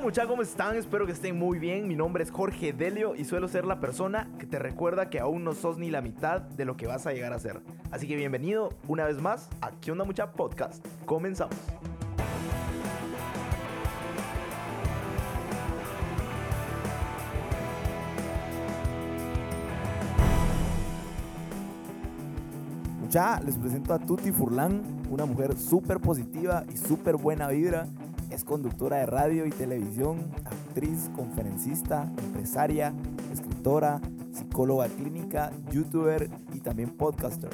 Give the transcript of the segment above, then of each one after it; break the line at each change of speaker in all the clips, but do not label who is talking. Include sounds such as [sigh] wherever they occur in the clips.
¿Qué onda, mucha? ¿Cómo están? Espero que estén muy bien. Mi nombre es Jorge Delio y suelo ser la persona que te recuerda que aún no sos ni la mitad de lo que vas a llegar a ser. Así que bienvenido una vez más a ¿Qué mucha? Podcast. Comenzamos.
Mucha, les presento a Tuti Furlan, una mujer súper positiva y súper buena vibra. Es conductora de radio y televisión, actriz, conferencista, empresaria, escritora, psicóloga clínica, youtuber y también podcaster.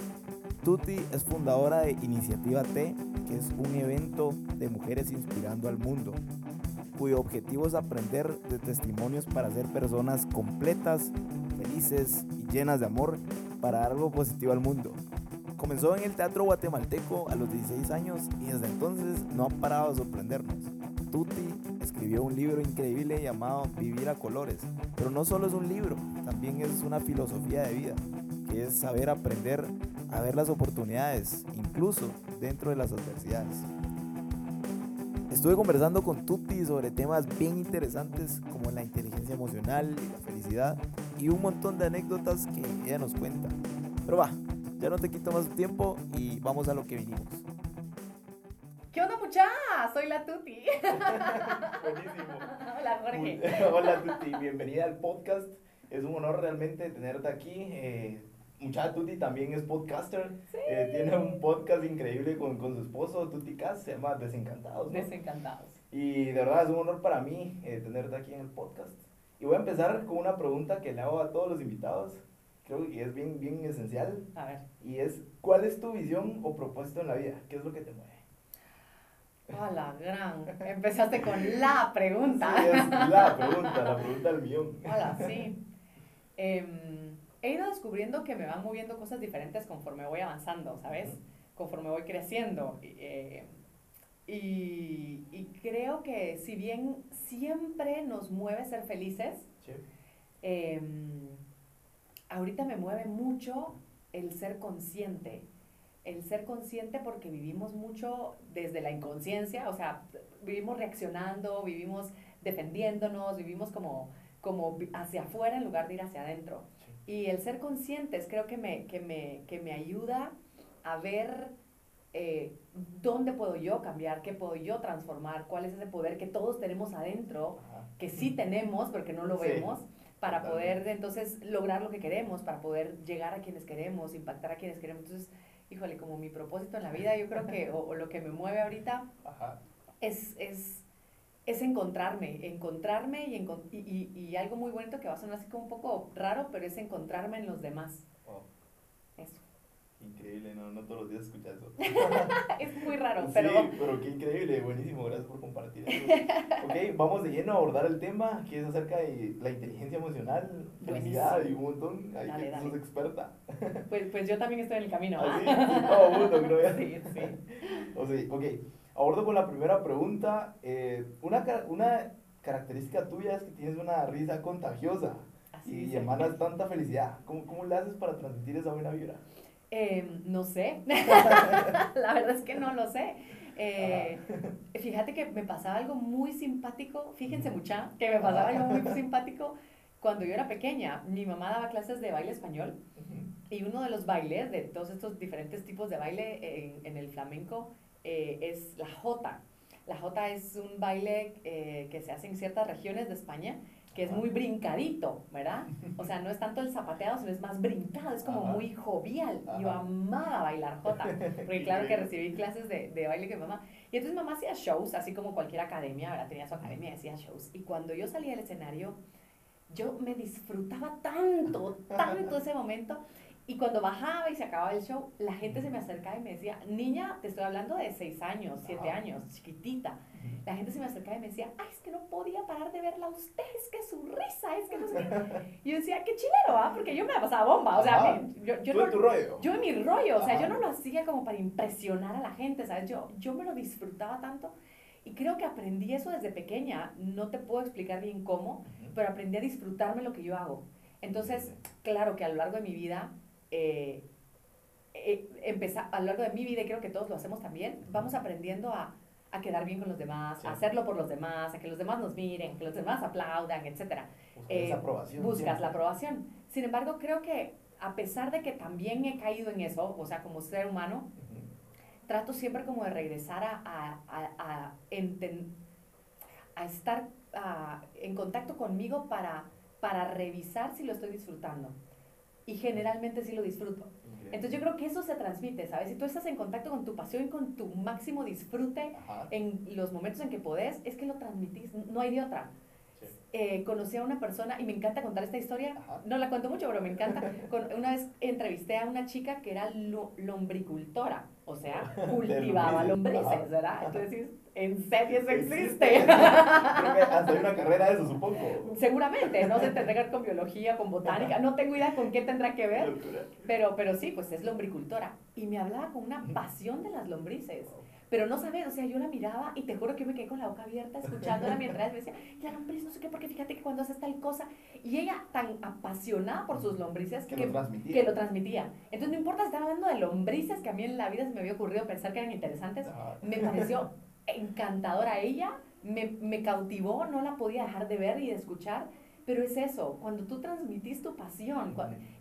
Tuti es fundadora de Iniciativa T, que es un evento de mujeres inspirando al mundo, cuyo objetivo es aprender de testimonios para ser personas completas, felices y llenas de amor para dar algo positivo al mundo. Comenzó en el teatro guatemalteco a los 16 años y desde entonces no ha parado de sorprendernos. Tuti escribió un libro increíble llamado Vivir a Colores, pero no solo es un libro, también es una filosofía de vida, que es saber aprender a ver las oportunidades, incluso dentro de las adversidades. Estuve conversando con Tuti sobre temas bien interesantes como la inteligencia emocional y la felicidad y un montón de anécdotas que ella nos cuenta. Pero va, ya no te quito más tiempo y vamos a lo que vinimos.
¿Qué onda, mucha? Soy la Tuti. [laughs]
Buenísimo.
Hola, Jorge.
Hola, Tuti. Bienvenida al podcast. Es un honor realmente tenerte aquí. Eh, Mucha Tuti también es podcaster. Eh, tiene un podcast increíble con, con su esposo, Tuti Cas, se llama Desencantados. ¿no?
Desencantados.
Y de verdad es un honor para mí eh, tenerte aquí en el podcast. Y voy a empezar con una pregunta que le hago a todos los invitados. Creo que es bien, bien esencial.
A ver.
Y es, ¿cuál es tu visión o propósito en la vida? ¿Qué es lo que te mueve?
Hola, gran. Empezaste con la pregunta.
Sí, es la pregunta, la pregunta del millón.
Hola, sí. Em, he ido descubriendo que me van moviendo cosas diferentes conforme voy avanzando, ¿sabes?
Ujú.
Conforme voy creciendo. Y, eh, y, y creo que si bien siempre nos mueve ser felices,
Sí.
Em, ahorita me mueve mucho el ser consciente. El ser consciente porque vivimos mucho desde la inconsciencia, o sea, vivimos reaccionando, vivimos defendiéndonos, vivimos como, como hacia afuera en lugar de ir hacia adentro.
Sí.
Y el ser conscientes creo que me, que me, que me ayuda a ver eh, dónde puedo yo cambiar, qué puedo yo transformar, cuál es ese poder que todos tenemos adentro
Ajá.
que sí tenemos, pero que no lo
Sí,
vemos, para poder entonces lograr lo que queremos, para poder llegar a quienes queremos, impactar a quienes queremos. Entonces, híjole, como mi propósito en la vida, yo creo que, o, o lo que me mueve ahorita,
Ajá.
es, es, es encontrarme, encontrarme y, encon- y, y, y algo muy bonito que va a sonar así como un poco raro, pero es encontrarme en los demás.
Wow.
Eso.
Increíble, no, no todos los días escuchas eso. [laughs]
Raro,
Sí,
pero
pero qué increíble, buenísimo, gracias por compartir eso. ok, vamos de lleno a abordar el tema que es acerca de la inteligencia emocional, felicidad y un montón. Ahí
Dale,
que
dale.
sos experta. [laughs]
pues, pues yo también estoy en el camino. ¿ah?
sí, todo mundo creo ya. [laughs]
Sí, sí.
O sea, ok, abordo con la primera pregunta. Eh, una, una característica tuya es que tienes una risa contagiosa
Así
y emanas tanta felicidad. ¿Cómo, ¿Cómo le haces para transmitir esa buena vibra?
Em, no sé, [laughs] la verdad es que no lo sé. Eh, fíjate que me pasaba algo muy simpático, fíjense mucha, que me pasaba algo muy simpático cuando yo era pequeña. Mi mamá daba clases de baile español y uno de los bailes, de todos estos diferentes tipos de baile en, en el flamenco, eh, es la jota. La jota es un baile eh, que se hace en ciertas regiones de España, que es muy brincadito, ¿verdad? O sea, no es tanto el zapateado, sino es más brincado, es como
Ajá.
muy jovial.
Ajá.
Yo amaba bailar jota, [laughs] porque claro que recibí clases de, de baile mi mamá. Y entonces mamá hacía shows, así como cualquier academia, ¿verdad? Tenía su academia y hacía shows. Y cuando yo salía del escenario, yo me disfrutaba tanto, tanto [laughs] ese momento. Y cuando bajaba y se acababa el show, la gente se me acercaba y me decía, niña, te estoy hablando de 6 años, 7
Ajá.
años, chiquitita. La gente se me acercaba y me decía, ay, es que no podía parar de verla a usted, es que su risa, es que no sé qué. [laughs] Y yo decía, qué chilero, ¿ah? Porque yo me la pasaba bomba, o sea,
Ajá.
me- yo, yo
Tú
no,
en tu rollo.
yo en mi rollo, o sea,
Ajá.
yo no lo hacía como para impresionar a la gente, ¿sabes? Yo, yo me lo disfrutaba tanto y creo que aprendí eso desde pequeña, no te puedo explicar bien cómo, pero aprendí a disfrutarme lo que yo hago. Entonces, claro que a lo largo de mi vida, eh, eh, empezar, a lo largo de mi vida, y creo que todos lo hacemos también, vamos aprendiendo a, a quedar bien con los demás,
Sí.
a hacerlo por los demás, a que los demás nos miren, que los demás aplaudan,
Buscas
eh,
aprobación.
buscas la aprobación. Sin embargo, creo que a pesar de que también he caído en eso, o sea, como ser humano, trato siempre como de regresar a, a, a, a estar ah, en contacto conmigo para, para revisar si lo estoy disfrutando. Y generalmente sí lo disfruto. Entonces yo creo que eso se transmite, ¿sabes? Si tú estás en contacto con tu pasión y con tu máximo disfrute
Ajá.
en los momentos en que podés, es que lo transmitís, no hay de otra
Sí.
eh, conocí a una persona y me encanta contar esta historia.
Ajá.
No la cuento mucho, pero me encanta. [laughs] Con- una vez entrevisté a una chica que era lo- lombricultora, o sea, [laughs] cultivaba
lombrices.
¿verdad? Entonces, ¿en serio eso
Existe. [laughs] hasta hay una carrera de eso, supongo.
Seguramente, no se tendrá que ver con biología, con botánica, no tengo idea con qué tendrá que ver, pero, pero sí, pues es lombricultora. Y me hablaba con una pasión de las lombrices. Pero no sabes, o sea, yo la miraba y te juro que me quedé con la boca abierta escuchándola [laughs] mientras me decía, la lombriz, no sé qué, porque fíjate que cuando haces tal cosa. Y ella tan apasionada por sus lombrices
Que
que,
lo transmitía.
que lo transmitía. Entonces, no importa si estaba hablando de lombrices, que a mí en la vida se me había ocurrido pensar que eran interesantes,
Ajá.
me pareció [laughs] encantadora ella, me, me cautivó, no la podía dejar de ver y de escuchar. Pero es eso, cuando tú transmitís tu pasión,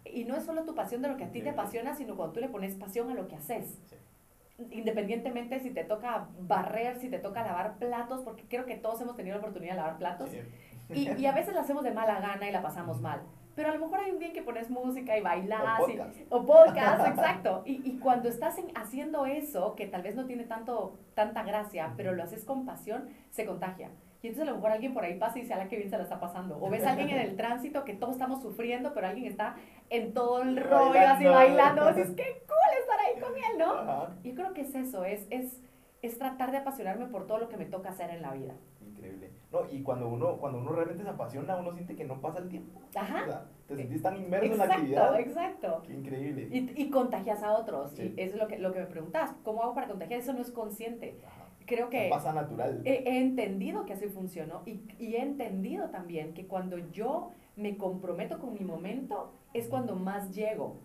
y no es solo tu pasión de lo que a ti te apasiona, sino cuando tú le pones pasión a lo que haces.
Sí.
Independientemente si te toca barrer, si te toca lavar platos, porque creo que todos hemos tenido la oportunidad de lavar platos.
Sí.
Y, y a veces la hacemos de mala gana y la pasamos mal. Pero a lo mejor hay un día en que pones música y bailas.
O
y-
podcast.
o podcast, [laughs] exacto. Y, y cuando estás en- haciendo eso, que tal vez no tiene tanto, tanta gracia, pero lo haces con pasión, se contagia. Y entonces a lo mejor alguien por ahí pasa y dice, a la que bien se la está pasando. O ves a alguien en el [laughs] tránsito que todos estamos sufriendo, pero alguien está en todo el rollo, así
Bailando.
bailando. Dices, qué cool estar ahí con él, ¿no?
Ajá.
Yo creo que es eso, es, es, es tratar de apasionarme por todo lo que me toca hacer en la vida.
Increíble. No, y cuando uno, cuando uno realmente se apasiona, uno siente que no pasa el tiempo. O
Ajá.
sea, te sentís tan inmerso en la
Exacto,
actividad.
exacto.
Qué increíble.
Y, y contagias a otros.
Sí.
Y eso es lo que, lo que me preguntas. ¿Cómo hago para contagiar? Eso no es consciente.
Ajá.
Creo que
Pasa natural.
he, he entendido que así funcionó y, y he entendido también que cuando yo me comprometo con mi momento es cuando más llego.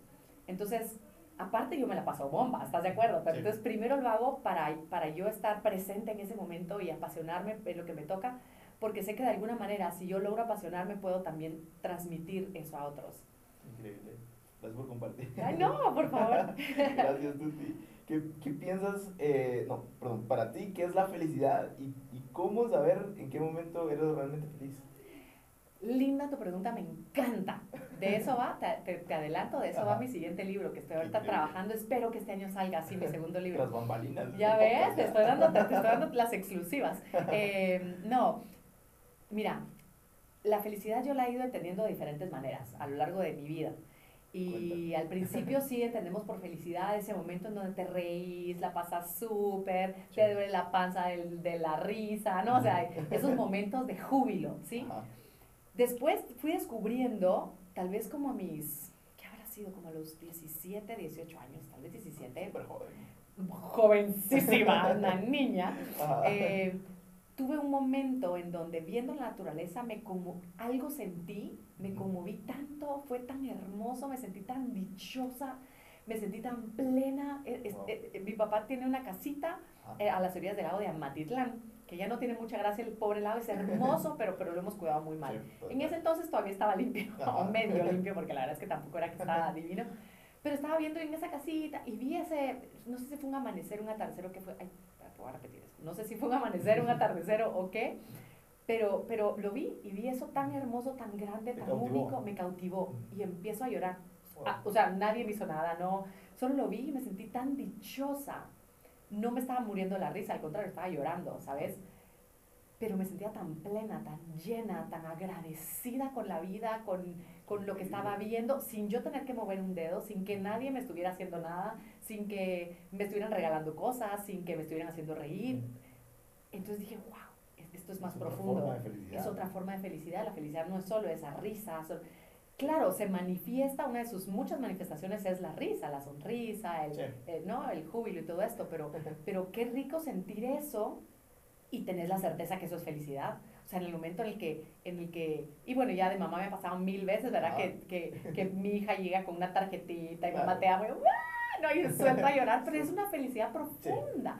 Entonces, aparte yo me la paso bomba, ¿estás de acuerdo? Pero
Sí.
entonces primero lo hago para, para yo estar presente en ese momento y apasionarme en lo que me toca, porque sé que de alguna manera si yo logro apasionarme puedo también transmitir eso a otros.
Increíble. Gracias por compartir.
Ay, no, por favor. [laughs]
Gracias, Tuti. ¿Qué, qué piensas, eh, no, perdón, para ti, qué es la felicidad y, y cómo saber en qué momento eres realmente feliz?
Linda tu pregunta, me encanta. De eso va, te, te- adelanto, de eso va mi siguiente libro que estoy ahorita trabajando. Espero que este año salga así mi segundo [laughs] libro.
Las bambalinas.
Ya ves, te estoy dando, te, te estoy dando [laughs] las exclusivas. Eh, no, mira, la felicidad yo la he ido entendiendo de diferentes maneras a lo largo de mi vida. Y al principio sí entendemos por felicidad ese momento en donde te reís, la pasas súper, te duele la panza del- de la risa, ¿no? O sea, [laughs] esos momentos de júbilo, ¿sí?
Ajá.
Después fui descubriendo, tal vez como a mis, ¿qué habrá sido? Como a los 17, 18 años, tal vez 17,
Súper joven.
jovencísima, [laughs] una niña, eh, tuve un momento en donde viendo la naturaleza me como algo sentí, me conmoví tanto, fue tan hermoso, me sentí tan dichosa, me sentí tan plena. Eh, es-
Wow.
eh, eh, mi papá tiene una casita eh, a las orillas del lago de Amatitlán, que ya no tiene mucha gracia el pobre lago, es [laughs] hermoso, pero, pero lo hemos cuidado muy mal.
Sí, total.
En ese entonces todavía estaba limpio, [laughs] o medio limpio, porque la verdad es que tampoco era que estaba [laughs] divino. Pero estaba viendo en esa casita y vi ese, no sé si fue un amanecer, un atardecer o qué fue, ay, voy a repetir eso. No sé si fue un amanecer, un atardecer o, qué, pero, pero lo vi y vi eso tan hermoso, tan grande, tan único, me cautivó y empiezo a llorar. Ah, o sea, nadie me hizo nada, no, solo lo vi y me sentí tan dichosa. No me estaba muriendo de la risa, al contrario, estaba llorando, ¿sabes? Pero me sentía tan plena, tan llena, tan agradecida con la vida, con, con lo que estaba viendo, sin yo tener que mover un dedo, sin que nadie me estuviera haciendo nada, sin que me estuvieran regalando cosas, sin que me estuvieran haciendo reír. Entonces dije, wow, esto es más
otra
profundo.
forma de felicidad.
Es otra forma de felicidad. La felicidad no es solo esa risa. Claro, se manifiesta, una de sus muchas manifestaciones es la risa, la sonrisa, el,
Sí.
¿no? el júbilo y todo esto, pero, pero qué rico sentir eso y tener la certeza que eso es felicidad. O sea, en el momento en el que, en el que y bueno, ya de mamá me ha pasado mil veces, ¿verdad?
Ah.
Que, que, que mi hija llega con una tarjetita y
Claro.
mamá te amo y, ¡ah! no, y [laughs] suelta a llorar, pero es una felicidad profunda.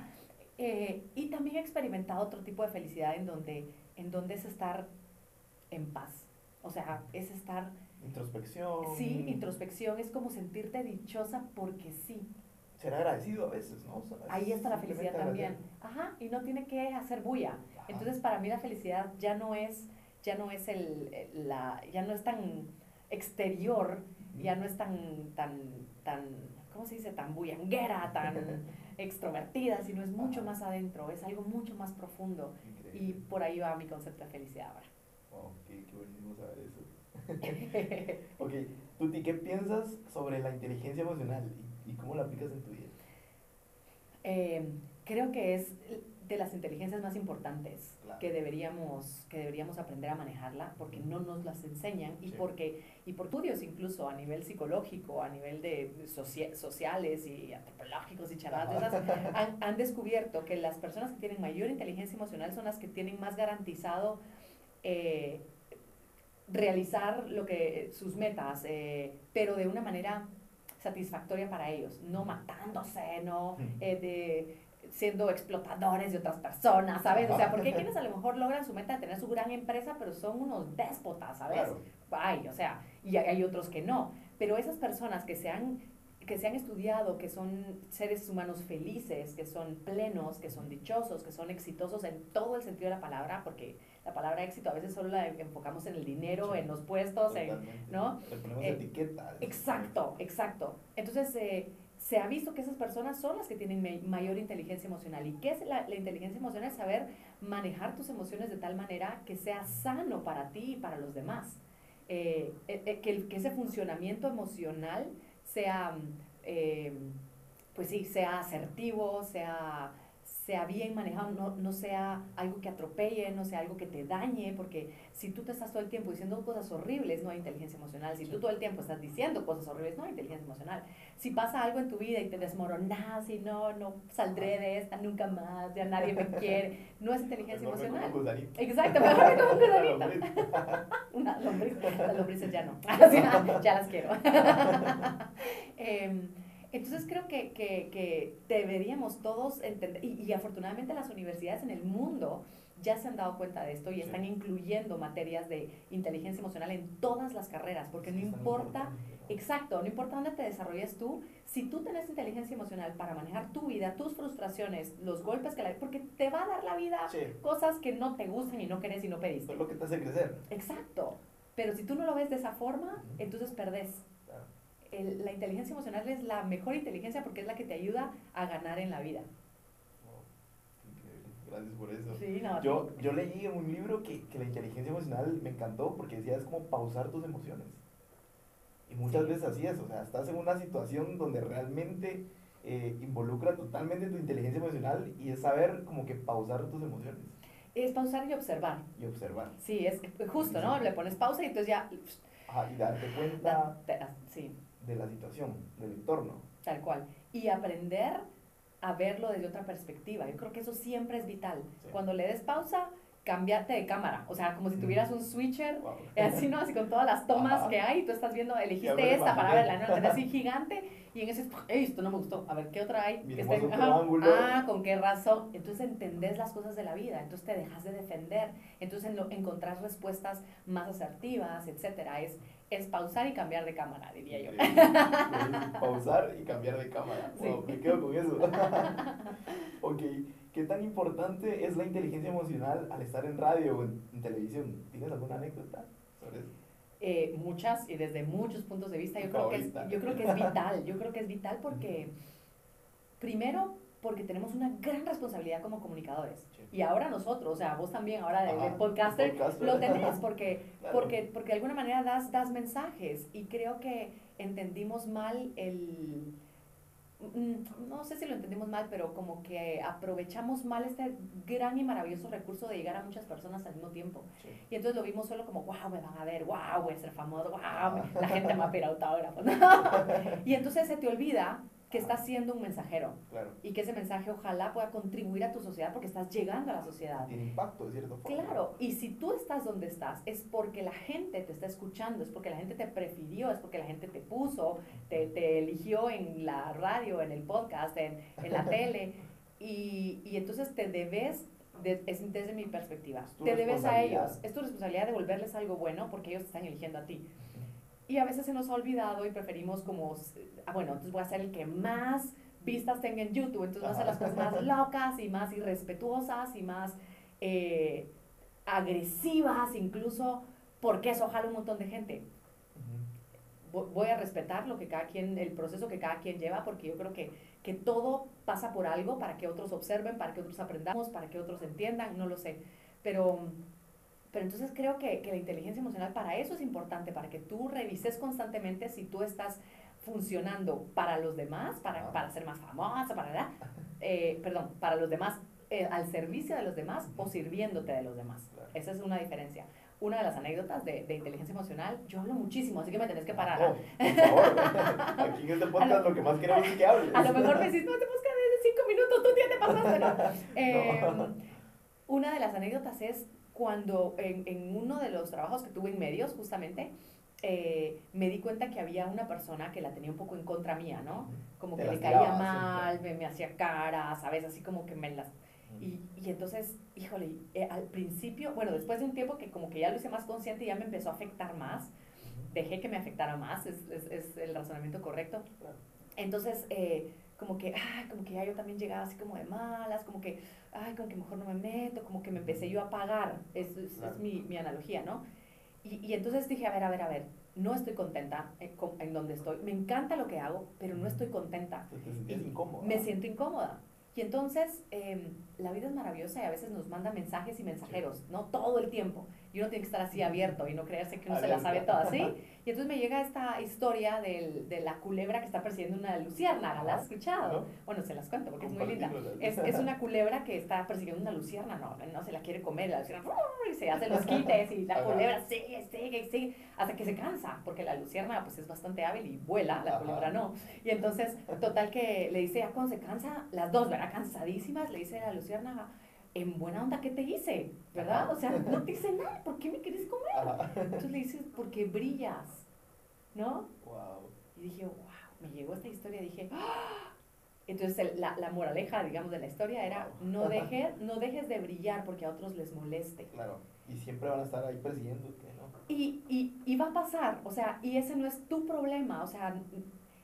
Eh, y también he experimentado otro tipo de felicidad en donde, en donde es estar en paz. O sea, es estar,
Introspección.
sí, introspección, es como sentirte dichosa porque sí.
Ser agradecido a veces, ¿no? O sea,
Ahí está la felicidad también. Ajá, y no tiene que hacer bulla.
Ajá.
Entonces, para mí la felicidad ya no es, ya no es el, el- la, ya no es tan exterior, ya no es tan, tan, tan, ¿cómo se dice? Tan bullanguera, tan [laughs] extrovertida, sino es mucho
Ajá.
más adentro, es algo mucho más profundo. Y por ahí va mi concepto de felicidad ahora.
Wow, qué, qué buenísimo saber eso. [laughs] ok, Tuti, ¿qué piensas sobre la inteligencia emocional y, y cómo la aplicas en tu vida?
Eh, creo que es de las inteligencias más importantes
Claro.
que deberíamos que deberíamos aprender a manejarla porque no nos las enseñan y
Sí.
porque y por estudios incluso a nivel psicológico a nivel de socia- sociales y antropológicos y esas, han, han descubierto que las personas que tienen mayor inteligencia emocional son las que tienen más garantizado eh, realizar lo que sus metas eh, pero de una manera satisfactoria para ellos no matándose no eh, de siendo explotadores de otras personas, ¿sabes? O sea, porque hay quienes a lo mejor logran su meta de tener su gran empresa, pero son unos déspotas, ¿sabes? Ay, o sea, y hay- hay otros que no. Pero esas personas que se han que se han estudiado, que son seres humanos felices, que son plenos, que son dichosos, que son exitosos en todo el sentido de la palabra, porque la palabra éxito a veces solo la enfocamos en el dinero,
Sí.
en los puestos, en. ¿no?
Le ponemos
Eh,
etiquetas.
Exacto, exacto. Entonces, eh, se ha visto que esas personas son las que tienen may- mayor inteligencia emocional. ¿Y qué es la, la inteligencia emocional? Es saber manejar tus emociones de tal manera que sea sano para ti y para los demás. Eh, que, que ese funcionamiento emocional sea, mm, pues sí, sea asertivo, sea, sea bien manejado, no, no sea algo que atropelle, no sea algo que te dañe, porque si tú te estás todo el tiempo diciendo cosas horribles, no hay inteligencia emocional. Si tú todo el tiempo estás diciendo cosas horribles, no hay inteligencia emocional. Si pasa algo en tu vida y te desmoronas y no, no saldré de esta nunca más, ya nadie me quiere, no es inteligencia
Mejor me como
emocional.
un gusanito.
Exacto, mejor me como un [laughs]
Una lombriz. [laughs]
Una lombriz, las lombrices ya no, [laughs] ya las quiero. Em, entonces creo que, que, que deberíamos todos entender, y, y afortunadamente las universidades en el mundo ya se han dado cuenta de esto y
Sí.
están incluyendo materias de inteligencia emocional en todas las carreras, porque no
Sí,
importa, exacto, no importa dónde te desarrolles tú, si tú tienes inteligencia emocional para manejar tu vida, tus frustraciones, los golpes que la... porque te va a dar la vida
Sí,
cosas que no te gustan y no querés y no pediste.
es lo que te hace crecer.
Exacto. Pero si tú no lo ves de esa forma, entonces perdés. El- la inteligencia emocional es la mejor inteligencia porque es la que te ayuda a ganar en la vida.
Increíble. Gracias por eso.
Sí, no.
Yo, yo leí en un libro que, que la inteligencia emocional me encantó porque decía es como pausar tus emociones. Y muchas
Sí.
veces así es, o sea, estás en una situación donde realmente eh, involucra totalmente tu inteligencia emocional y es saber como que pausar tus emociones
Es pausar y observar.
y observar.
Sí, es justo, ¿no? Le pones pausa y entonces ya...
Ajá, y darte cuenta
da- sí,
de la situación, del entorno.
tal cual. Y aprender a verlo desde otra perspectiva. Yo creo que eso siempre es vital.
Sí.
Cuando le des pausa, cambiate de cámara. O sea, como si tuvieras un switcher
Wow. [laughs]
Así, ¿no? Así con todas las tomas
Ajá.
que hay, tú estás viendo, elegiste esta para verla, ¿no? La tenés así [laughs] gigante y en ese, "Ey, esto no me gustó, a ver, ¿qué otra hay? Que esté-. Ah, ¿con qué razón? Entonces entendés las cosas de la vida, entonces te dejas de defender, entonces encontrás respuestas más asertivas, etcétera. Es, es pausar y cambiar de cámara, diría yo. [laughs]
Pausar y cambiar de cámara.
Sí.
Wow, me quedo con eso. [laughs] ok, ¿qué tan importante es la inteligencia emocional al estar en radio o en, en televisión? ¿Tienes alguna anécdota sobre eso?
Eh, muchas y desde muchos puntos de vista, yo creo, que es, yo creo que es vital, yo creo que es vital [laughs] porque primero porque tenemos una gran responsabilidad como comunicadores.
Sí.
Y ahora nosotros, o sea, vos también ahora de, de podcaster,
podcaster.
lo tenés porque, [laughs]
Claro.
porque, porque de alguna manera das, das mensajes y creo que entendimos mal el... mm, No sé si lo entendimos mal, pero como que aprovechamos mal este gran y maravilloso recurso de llegar a muchas personas al mismo tiempo.
Sí.
Y entonces lo vimos solo como, wow, me van a ver, wow, voy a ser famoso, wow, me- la gente me va a pedir autógrafos. [laughs] y entonces se te olvida que estás siendo un mensajero
Claro.
y que ese mensaje ojalá pueda contribuir a tu sociedad porque estás llegando a la sociedad.
Tiene impacto, de cierta forma.
Claro, y si tú estás donde estás, es porque la gente te está escuchando, es porque la gente te prefirió, es porque la gente te puso, te, te eligió en la radio, en el podcast, en, en la [laughs] tele, y, y entonces te debes, de- es desde mi perspectiva, te debes a ellos, es tu responsabilidad devolverles algo bueno porque ellos te están eligiendo a ti. Y a veces se nos ha olvidado y preferimos como, ah, bueno, entonces voy a ser el que más vistas tenga en YouTube, entonces voy a hacer las cosas más locas y más irrespetuosas y más eh, agresivas incluso, porque eso jala un montón de gente. Voy a respetar lo que cada quien, el proceso que cada quien lleva, porque yo creo que, que todo pasa por algo para que otros observen, para que otros aprendamos, para que otros entiendan, no lo sé. Pero, pero entonces creo que, que la inteligencia emocional para eso es importante, para que tú revises constantemente si tú estás funcionando para los demás, para,
Ah.
para ser más famosa, para, eh, perdón, para los demás, eh, al servicio de los demás o sirviéndote de los demás.
Claro.
Esa es una diferencia. Una de las anécdotas de, de inteligencia emocional, yo hablo muchísimo, así que me tenés que parar.
No, por favor. [laughs] Aquí en este podcast lo que más queremos es que hables.
A lo mejor me decís, no te buscas de cinco minutos, tú ya te pasaste. ¿no? [laughs] Eh, Una de las anécdotas es cuando en, en uno de los trabajos que tuve en medios, justamente, eh, me di cuenta que había una persona que la tenía un poco en contra mía, ¿no? Como
Te
que le caía mal, me, me hacía caras, ¿sabes? Así como que me las... Y, y entonces, híjole, eh, al principio, bueno, después de un tiempo que como que ya lo hice más consciente y ya me empezó a afectar más, dejé que me afectara más, es, es, es el razonamiento correcto. Entonces, eh, como que, ay, como que ya yo también llegaba así como de malas, como que, ay, como que mejor no me meto, como que me empecé yo a apagar, es, es,
Claro.
es mi, mi analogía, ¿no? Y, y entonces dije, a ver, a ver, a ver, no estoy contenta en, con- en donde estoy, me encanta lo que hago, pero no estoy contenta,
Te incómodo.
me siento incómoda. Y entonces, em, la vida es maravillosa y a veces nos manda mensajes y mensajeros, ¿no? Todo el tiempo. Y uno tiene que estar así abierto y no creerse que uno se la sabe
Alerta.
toda, ¿sí? Y entonces me llega esta historia del, de la culebra que está persiguiendo una luciérnaga, ¿la has escuchado?
¿No?
Bueno, se las cuento porque es muy linda. Es, es una [laughs] culebra que está persiguiendo una lucierna, no, no se la quiere comer, la lucierna y se hace los quites y la
Ajá.
culebra sigue, sigue, sigue, hasta que se cansa, porque la lucierna pues es bastante hábil y vuela, la
Ajá.
culebra no. Y entonces, total que le dice, ya cuando se cansa, las dos, ¿verdad? Cansadísimas, le dice a la luciérnaga, en buena onda, ¿qué te hice? ¿Verdad? O sea, no te hice nada, ¿por qué me quieres comer?
Ajá.
Entonces le dices, porque brillas, ¿no?
Wow.
Y dije, wow, me llegó esta historia, dije, ¡ah! Entonces el- la, la moraleja, digamos, de la historia era, no, [laughs] deje, no dejes de brillar porque a otros les moleste.
Claro. Y siempre van a estar ahí persiguiéndote, ¿no?
Y, y, y va a pasar, o sea, y ese no es tu problema, o sea,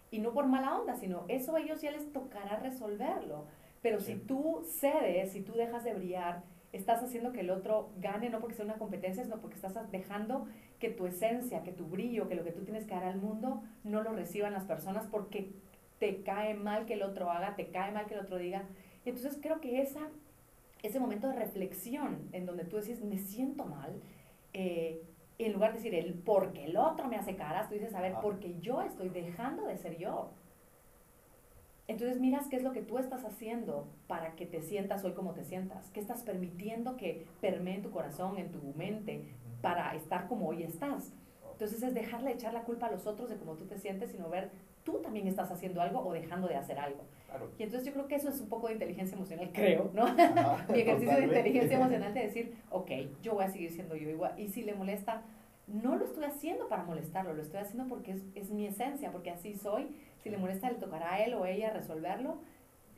y no por mala onda, sino eso a ellos ya les tocará resolverlo. Pero si tú cedes, si tú dejas de brillar, estás haciendo que el otro gane, no porque sea una competencia, sino porque estás dejando que tu esencia, que tu brillo, que lo que tú tienes que dar al mundo, no lo reciban las personas porque te cae mal que el otro haga, te cae mal que el otro diga. Y entonces creo que esa, ese momento de reflexión en donde tú dices, me siento mal, eh, en lugar de decir el porque el otro me hace caras, tú dices, a ver, porque yo estoy dejando de ser yo. Entonces miras qué es lo que tú estás haciendo para que te sientas hoy como te sientas. ¿Qué estestás permitiendo que permee en tu corazón, en tu mente, para estar como hoy estás? Entonces es dejarle echar la culpa a los otros de cómo tú te sientes, sino ver tú también estás haciendo algo o dejando de hacer algo.
Claro.
Y entonces yo creo que eso es un poco de inteligencia emocional, creo, ¿no?
Ajá, [laughs]
Mi ejercicio de inteligencia emocional de decir, ok, yo voy a seguir siendo yo igual. Y si le molesta, no lo estoy haciendo para molestarlo, lo estoy haciendo porque es, es mi esencia, porque así soy. Si le molesta, le tocará a él o ella resolverlo.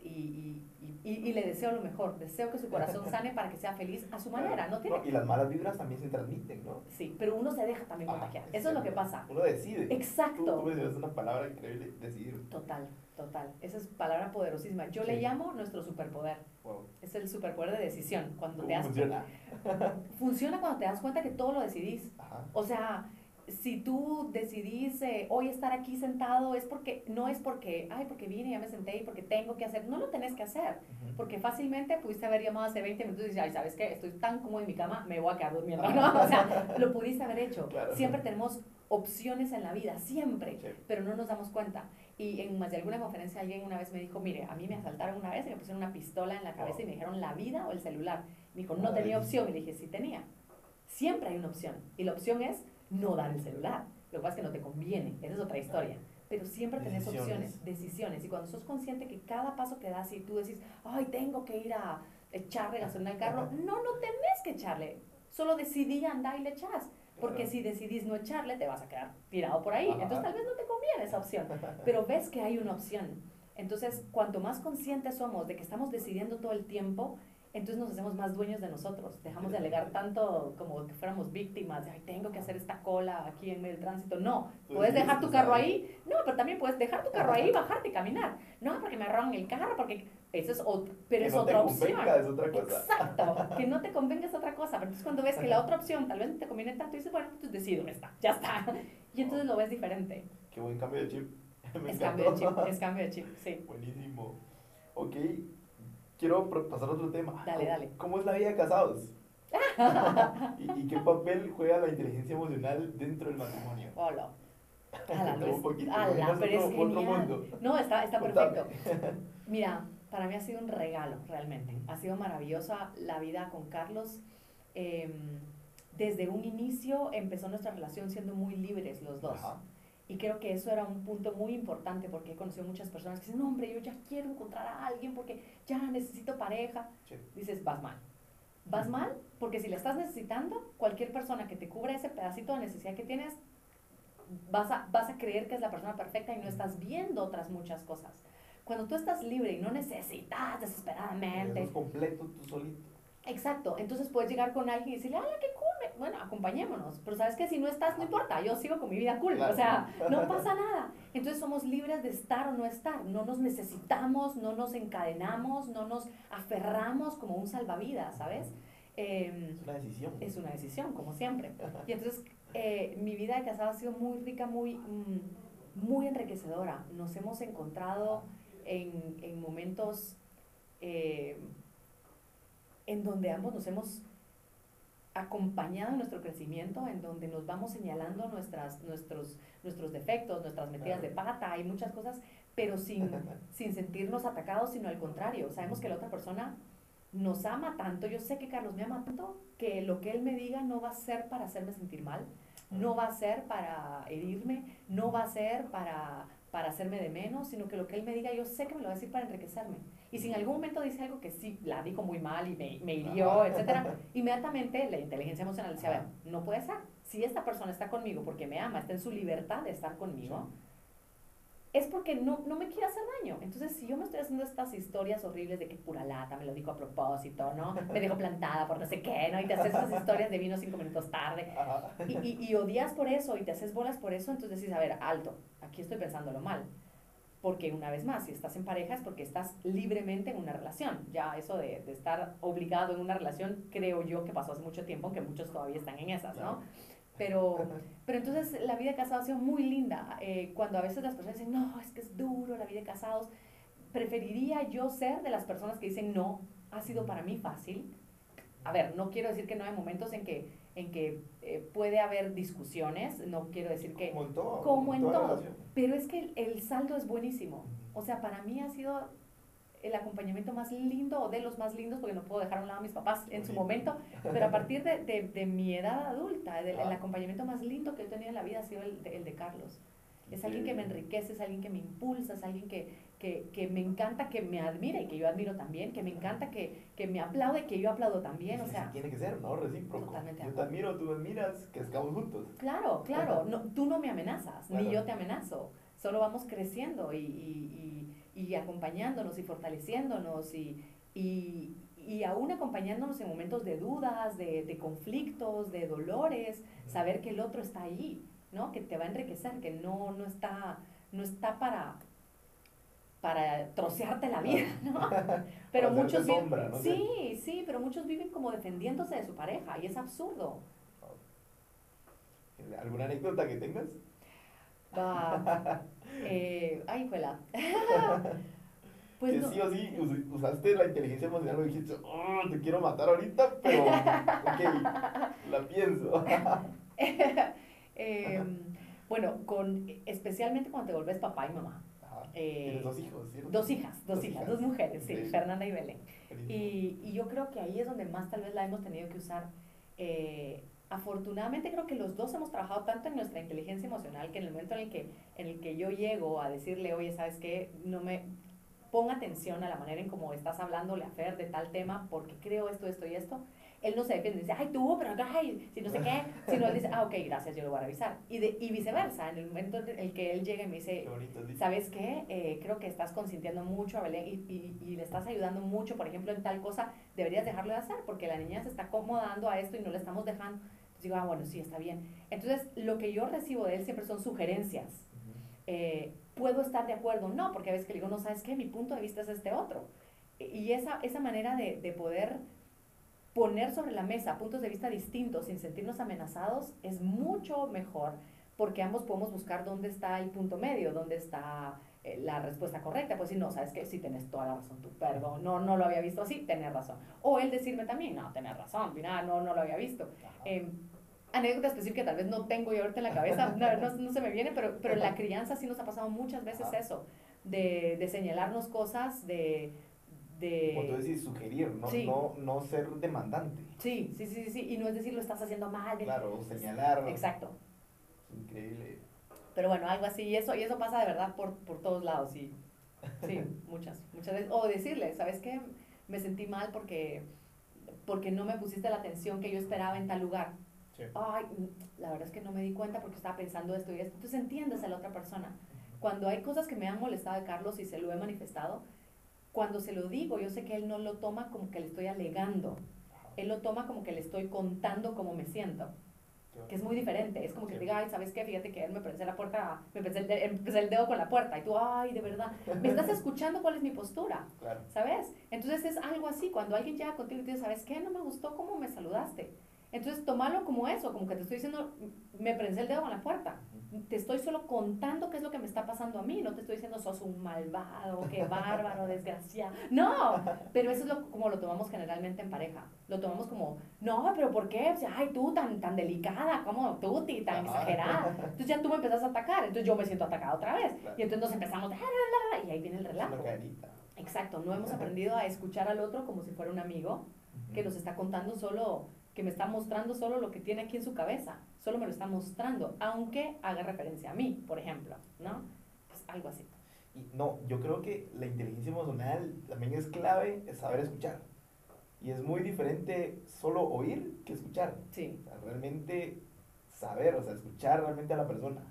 Y, y, y, y le deseo lo mejor. Deseo que su corazón [laughs] sane para que sea feliz a su manera. No tiene...
No, y las malas vibras también se transmiten, ¿no?
Sí, pero uno se deja también contagiar. Eso es lo que pasa.
Uno decide.
Exacto.
Tú, tú mencionaste una palabra increíble, decidir.
Total, total. Esa es palabra poderosísima. Yo le
Sí.
llamo nuestro superpoder.
Wow.
Es el superpoder de decisión. Cuando
¿Cómo
te das
funciona?
funciona cuando te das cuenta que todo lo decidís.
Ajá.
O sea, si tú decidís eh, hoy estar aquí sentado, es porque, no es porque, ay, porque vine, ya me senté y porque tengo que hacer, no lo tenés que hacer, porque fácilmente pudiste haber llamado hace 20 minutos y decir, ay, ¿sabes qué? Estoy tan cómodo en mi cama, me voy a quedar durmiendo, ¿no? [laughs] O sea, lo pudiste haber hecho.
Claro.
Siempre tenemos opciones en la vida, siempre,
Sí.
pero no nos damos cuenta. Y en más de alguna conferencia alguien una vez me dijo, mire, a mí me asaltaron una vez y me pusieron una pistola en la cabeza y me dijeron la vida o el celular. Me dijo, no
Ay.
tenía opción. Y le dije, sí tenía. Siempre hay una opción. Y la opción es no dar el celular. Lo que pasa es que no te conviene. Esa es otra historia. Pero siempre tenés
Decisiones.
opciones, decisiones. Y cuando sos consciente que cada paso que das y tú decís, ay, tengo que ir a echarle gasolina al carro, no, no tenés que echarle. Solo decidí andar y le echas. Porque si decidís no echarle, te vas a quedar tirado por ahí.
Ajá.
Entonces tal vez no te conviene esa opción. [laughs] Pero ves que hay una opción. Entonces, cuanto más conscientes somos de que estamos decidiendo todo el tiempo, entonces nos hacemos más dueños de nosotros. Dejamos de alegar tanto como que fuéramos víctimas, de, ay, tengo que hacer esta cola aquí en el tránsito. No,
Tú
puedes dejar tu carro ahí. No, pero también puedes dejar tu carro ahí, bajarte y caminar. No, porque me roban el carro, porque eso es otro, pero
Que
es
no te
otra opción.
convenga, es otra cosa.
Exacto, que no te convenga es otra cosa. Pero entonces cuando ves que la otra opción tal vez no te conviene tanto, dices, bueno, pues decido esta, ya está. [laughs] Y entonces lo ves diferente.
Qué buen cambio de chip. [laughs] Me
Es
encantó.
cambio de chip, es cambio de chip, sí.
Buenísimo. Ok, quiero pasar a otro tema.
Dale,
¿Cómo-
dale.
¿Cómo es la vida de casados? [laughs] ¿Y, y qué papel juega la inteligencia emocional dentro del matrimonio?
Hola. [laughs] Ala, Luis.
un poquito,
Ala, pero es genial. No, está, está perfecto. [laughs] Mira, para mí ha sido un regalo, realmente. Ha sido maravillosa la vida con Carlos. Eh, desde un inicio empezó nuestra relación siendo muy libres los dos.
Ajá.
Y creo que eso era un punto muy importante porque he conocido muchas personas que dicen, no, hombre, yo ya quiero encontrar a alguien porque ya necesito pareja.
Sí.
Dices, vas mal. Vas mal porque si la estás necesitando, cualquier persona que te cubra ese pedacito de necesidad que tienes, vas a, vas a creer que es la persona perfecta y no estás viendo otras muchas cosas. Cuando tú estás libre y no necesitas desesperadamente,
Estás completo tú solito.
Exacto, entonces puedes llegar con alguien y decirle, ¡ay, qué cool! Bueno, acompañémonos. Pero sabes que si no estás, no importa, yo sigo con mi vida cool.
Claro.
O sea, no pasa nada. Entonces somos libres de estar o no estar. No nos necesitamos, no nos encadenamos, no nos aferramos como un salvavidas, ¿sabes? Em,
Es una decisión.
es una decisión, como siempre. [laughs] Y entonces eh, mi vida de casado ha sido muy rica, muy, mm, muy enriquecedora. Nos hemos encontrado en, en momentos eh, en donde ambos nos hemos acompañado en nuestro crecimiento, en donde nos vamos señalando nuestras, nuestros, nuestros defectos, nuestras metidas de pata y muchas cosas, pero sin, [laughs] sin sentirnos atacados, sino al contrario. Sabemos que la otra persona nos ama tanto, yo sé que Carlos me ama tanto, que lo que él me diga no va a ser para hacerme sentir mal, no va a ser para herirme, no va a ser para, para hacerme de menos, sino que lo que él me diga yo sé que me lo va a decir para enriquecerme. Y si en algún momento dice algo que sí, la dijo muy mal y me, me hirió, etcétera, inmediatamente la inteligencia emocional dice, a ver, no puede ser. Si esta persona está conmigo porque me ama, está en su libertad de estar conmigo, es porque no, no me quiere hacer daño. Entonces, si yo me estoy haciendo estas historias horribles de que pura lata, me lo dijo a propósito, ¿no? Me dejo plantada por no sé qué, ¿no? Y te haces esas historias de vino cinco minutos tarde. Y, y, y odias por eso y te haces bolas por eso, entonces dices, a ver, alto, aquí estoy pensándolo mal. Porque una vez más, si estás en pareja es porque estás libremente en una relación. Ya eso de, de estar obligado en una relación, creo yo que pasó hace mucho tiempo, aunque muchos todavía están en esas, ¿no? Pero, pero entonces la vida de casados ha sido muy linda. Eh, cuando a veces las personas dicen, no, es que es duro la vida de casados, preferiría yo ser de las personas que dicen, no, ha sido para mí fácil. A ver, no quiero decir que no hay momentos en que, en que eh, puede haber discusiones, no quiero decir que...
Como en todo.
Como en todo. Pero es que el, el saldo es buenísimo. O sea, para mí ha sido el acompañamiento más lindo o de los más lindos, porque no puedo dejar a un lado a mis papás en su momento, pero a partir de, de, de mi edad adulta, el
Ah.
acompañamiento más lindo que he tenido en la vida ha sido el de, el de Carlos. Es alguien que me enriquece, es alguien que me impulsa, es alguien que, que, que me encanta que me admire y que yo admiro también, que me encanta que, que me aplaude y que yo aplaudo también. O sea,
sí, tiene que ser, ¿no? Recíproco.
Totalmente
Yo te admiro, tú me admiras, que escamos juntos.
Claro, claro. No, tú no me amenazas,
Claro.
ni yo te amenazo. Solo vamos creciendo y, y, y, y acompañándonos y fortaleciéndonos y, y, y aún acompañándonos en momentos de dudas, de, de conflictos, de dolores, saber que el otro está ahí, ¿no? Que te va a enriquecer, que no, no, está, no está para para trocearte la vida, ¿no? [laughs] Pero muchos
sombra, no
sí, sí, pero muchos viven como defendiéndose de su pareja y es absurdo.
¿Alguna anécdota que tengas?
Va. [laughs] Eh, ay, juela. [laughs] pues
que
no.
sí o sí us- usaste la inteligencia emocional y dijiste, oh, te quiero matar ahorita, pero ok, la pienso.
Em, bueno, con, especialmente cuando te vuelves papá y mamá. Eh,
dos hijos, ¿cierto?
Dos hijas, dos,
Dos
hijas,
hijas.
dos mujeres, sí,
Increíble.
Fernanda y Belén. Y, y yo creo que ahí es donde más tal vez la hemos tenido que usar. Eh, afortunadamente creo que los dos hemos trabajado tanto en nuestra inteligencia emocional que en el momento en el que, en el que yo llego a decirle, oye, ¿sabes qué? No me ponga atención a la manera en cómo estás hablándole a Fer de tal tema porque creo esto, esto y esto. Él no se defiende, dice, ay, tú, pero ay, si no sé qué, sino él dice, ah, ok, gracias, yo lo voy a revisar. Y, de, y viceversa, en el momento en el que él llega y me dice,
Qué.
¿sabes qué? Eh, creo que estás consintiendo mucho a Belén y, y- y le estás ayudando mucho, por ejemplo, en tal cosa, deberías dejarlo de hacer porque la niña se está acomodando a esto y no le estamos dejando. Entonces digo, ah, bueno, sí, está bien. Entonces, lo que yo recibo de él siempre son sugerencias.
Ujú.
Eh, ¿Puedo estar de acuerdo? No, porque a veces que le digo, no, ¿sabes qué? Mi punto de vista es este otro. Y esa, esa manera de, de poder poner sobre la mesa puntos de vista distintos sin sentirnos amenazados es mucho mejor porque ambos podemos buscar dónde está el punto medio, dónde está eh, la respuesta correcta. Pues si no, sabes que sí tenés toda la razón, tú, perdón, no, no lo había visto así, tenés razón. O él decirme también, no, tenés razón, mira, no, no lo había visto. Eh, anécdota específica tal vez no tengo yo ahorita en la cabeza, [laughs] no, no, no se me viene, pero, pero en la crianza sí nos ha pasado muchas veces
Ajá.
eso, de, de señalarnos cosas, de... de
Como tú decís, sugerir, no,
Sí.
no, no ser demandante.
Sí, sí, sí, sí, y no es decir lo estás haciendo mal.
Claro, señalar.
Exacto.
Increíble.
Pero bueno, algo así, y eso, y eso pasa de verdad por, por todos lados, sí. Sí, [laughs] muchas, muchas veces. O decirle, ¿sabes qué? Me sentí mal porque, porque no me pusiste la atención que yo esperaba en tal lugar.
Sí.
Ay, la verdad es que no me di cuenta porque estaba pensando esto y esto. Entonces entiendes a la otra persona. Cuando hay cosas que me han molestado de Carlos y se lo he manifestado, cuando se lo digo, yo sé que él no lo toma como que le estoy alegando. Él lo toma como que le estoy contando cómo me siento. que es muy diferente. Es como que te diga, ay, ¿sabes qué? Fíjate que él me prensé la puerta, me el, de- prensé el dedo con la puerta. Y tú, ay, de verdad, ¿me estás [laughs] escuchando cuál es mi postura?
Claro.
¿Sabes? Entonces es algo así. Cuando alguien llega contigo y te dice, ¿sabes qué? No me gustó cómo me saludaste. Entonces tomarlo como eso, como que te estoy diciendo, me prensé el dedo con la puerta. Te estoy solo contando qué es lo que me está pasando a mí. No te estoy diciendo, sos un malvado, qué [laughs] bárbaro, desgraciado. No, pero eso es lo, como lo tomamos generalmente en pareja. Lo tomamos como, no, pero ¿por qué? O sea, ay, tú tan, tan delicada, como tú, ti, tan
Ajá.
exagerada. Entonces ya tú me empezás a atacar, entonces yo me siento atacada otra vez.
Claro.
Y entonces nos empezamos, y ahí viene el relajo. Exacto, no hemos [laughs] aprendido a escuchar al otro como si fuera un amigo que nos está contando solo, que me está mostrando solo lo que tiene aquí en su cabeza, solo me lo está mostrando, aunque haga referencia a mí, por ejemplo, ¿no? Pues algo así.
Y no, yo creo que la inteligencia emocional también es clave es saber escuchar. Y es muy diferente solo oír que escuchar.
Sí.
O sea, realmente saber, o sea, escuchar realmente a la persona.